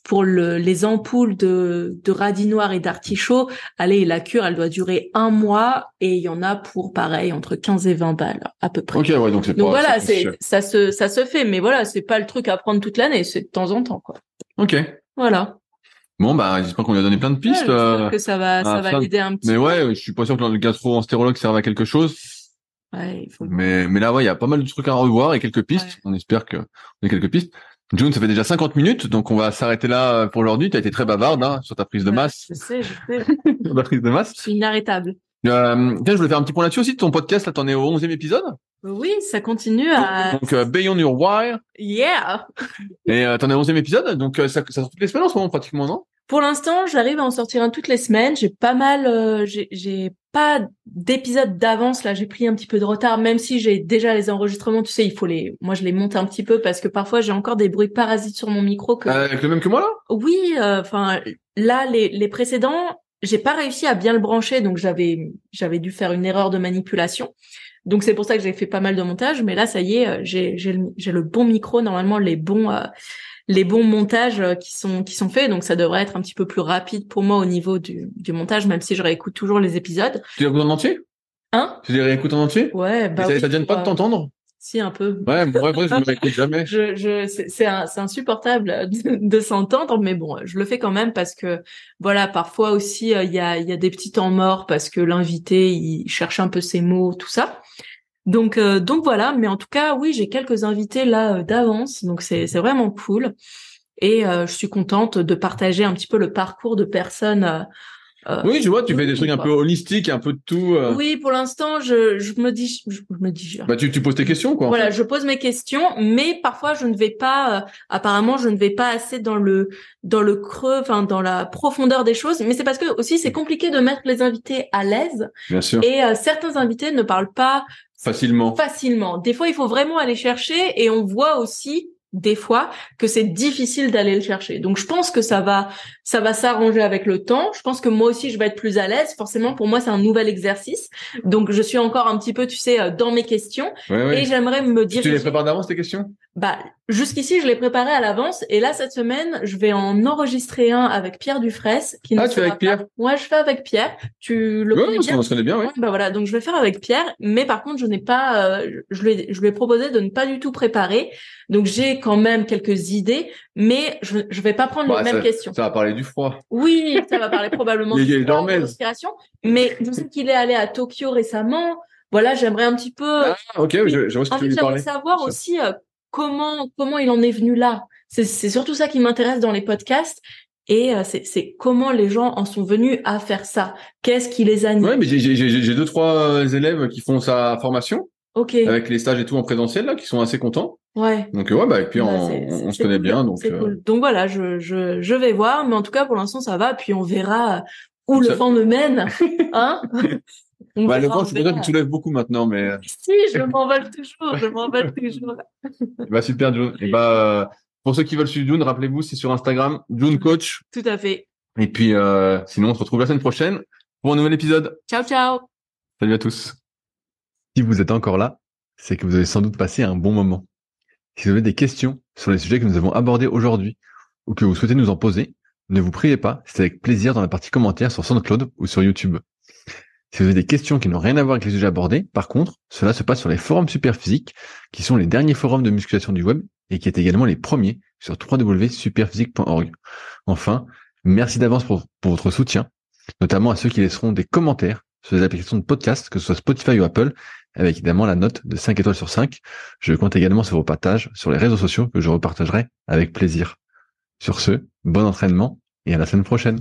pour le, les ampoules de, de radis noir et d'artichaut, allez, la cure, elle doit durer un mois. Et il y en a pour, pareil, entre 15 et 20 balles, à peu près. Ok, ouais, donc c'est Donc voilà, c'est ça se ça se fait. Mais voilà, c'est pas le truc à prendre toute l'année. C'est de temps en temps, quoi. Ok. Voilà. Bon bah j'espère qu'on lui a donné plein de pistes. Ouais, que ça va ça va aider un petit. Mais ouais, je suis pas sûr que le gastro-entérologue serve à quelque chose. Mais, mais là, ouais, il y a pas mal de trucs à revoir et quelques pistes. On espère que on a quelques pistes. June, ça fait déjà 50 minutes, donc on va s'arrêter là pour aujourd'hui. Tu as été très bavarde hein, sur ta prise de masse. Je sais, je sais. ta prise de masse. Je suis inarrêtable. Euh, tiens, je voulais faire un petit point là-dessus aussi. Ton podcast, là, t'en es au 11e épisode? Oui, ça continue à... Donc, euh, Beyond Your Wire. Yeah Et euh, t'en es au 11e épisode, donc euh, ça, ça sort toutes les semaines en ce moment, pratiquement, non? Pour l'instant, j'arrive à en sortir un toutes les semaines. J'ai pas mal, euh, j'ai pas d'épisodes d'avance là. J'ai pris un petit peu de retard, même si j'ai déjà les enregistrements. Tu sais, il faut les, moi je les monte un petit peu parce que parfois j'ai encore des bruits parasites sur mon micro. Que... Euh, avec le même que moi là? Oui, euh, enfin là les, les précédents, j'ai pas réussi à bien le brancher, donc j'avais j'avais dû faire une erreur de manipulation. Donc c'est pour ça que j'ai fait pas mal de montage, mais là ça y est, j'ai j'ai le, le bon micro, normalement les bons les bons montages euh, qui sont qui sont faits. Donc ça devrait être un petit peu plus rapide pour moi au niveau du, du montage, même si je réécoute toujours les épisodes. Tu les écoutes en entier Hein? Tu les réécoutes en entier? Ouais. Bah ça, gêne pas de t'entendre? si un peu. Ouais, moi je me réécoute jamais. je, je, c'est insupportable de, de s'entendre, mais bon, je le fais quand même parce que voilà, parfois aussi euh, il y a il y a des petits temps morts parce que l'invité il cherche un peu ses mots, tout ça. Donc euh, donc voilà, mais en tout cas oui, j'ai quelques invités là euh, d'avance, donc c'est c'est vraiment cool. Et euh, je suis contente de partager un petit peu le parcours de personnes euh, oui, je vois, tu fais des trucs un peu holistiques, un peu de tout. Euh. Oui, pour l'instant, je, je me dis, je, me dis. Bah, tu, tu poses tes questions, quoi. Voilà, je pose mes questions, mais parfois je ne vais pas. Euh, apparemment, je ne vais pas assez dans le dans le creux, enfin dans la profondeur des choses. Mais c'est parce que aussi c'est compliqué de mettre les invités à l'aise. Bien sûr. Et certains invités ne parlent pas facilement. Facilement. Des fois, il faut vraiment aller chercher, et on voit aussi des fois que c'est difficile d'aller le chercher. Donc je pense que ça va ça va s'arranger avec le temps. Je pense que moi aussi je vais être plus à l'aise. Forcément pour moi c'est un nouvel exercice. Donc je suis encore un petit peu tu sais euh, dans mes questions et j'aimerais me dire Tu les prépares d'avance tes questions? Bah jusqu'ici je les préparais à l'avance et là cette semaine je vais en enregistrer un avec Pierre Dufresne qui Ah tu fais avec Pierre? Moi je fais avec Pierre. Tu le connais bien. On se connaît bien oui. bah voilà donc je vais faire avec Pierre mais par contre je n'ai pas euh, je lui je lui ai proposé de ne pas du tout préparer. Donc j'ai quand même quelques idées mais je je vais pas prendre les mêmes questions. Ça va parler du froid. Oui, ça va parler probablement de l'inspiration. Mais je sais qu'il est allé à Tokyo récemment? Voilà, j'aimerais un petit peu. Ah, ok, je, je vois ce que tu veux parler. savoir aussi euh, comment comment il en est venu là. C'est surtout ça qui m'intéresse dans les podcasts. Et euh, c'est comment les gens en sont venus à faire ça. Qu'est-ce qui les anime? Ouais, mais j'ai deux trois élèves qui font sa formation. Ok. Avec les stages et tout en présentiel là, qui sont assez contents. Ouais. Donc ouais, bah et puis bah, on, se connaît bien, donc. Euh, cool. Donc voilà, je, je je vais voir, mais en tout cas pour l'instant ça va, puis on verra où le vent me mène, hein. bah, le ventre, c'est déjà que tu lèves beaucoup maintenant, mais. Si, je m'envole toujours, je m'envole toujours. bah, super, June. Et bah, pour ceux qui veulent suivre June, rappelez-vous, c'est sur Instagram, June Coach. Tout à fait. Et puis, euh, sinon, on se retrouve la semaine prochaine pour un nouvel épisode. Ciao, ciao. Salut à tous. Si vous êtes encore là, c'est que vous avez sans doute passé un bon moment. Si vous avez des questions sur les sujets que nous avons abordés aujourd'hui ou que vous souhaitez nous en poser, ne vous priez pas, c'est avec plaisir dans la partie commentaires sur SoundCloud ou sur YouTube. Si vous avez des questions qui n'ont rien à voir avec les sujets abordés, par contre, cela se passe sur les forums Superphysique, qui sont les derniers forums de musculation du web et qui est également les premiers sur www.superphysique.org. Enfin, merci d'avance pour, pour votre soutien, notamment à ceux qui laisseront des commentaires sur les applications de podcast, que ce soit Spotify ou Apple, avec évidemment la note de 5 étoiles sur 5. Je compte également sur vos partages sur les réseaux sociaux que je repartagerai avec plaisir. Sur ce, bon entraînement et à la semaine prochaine.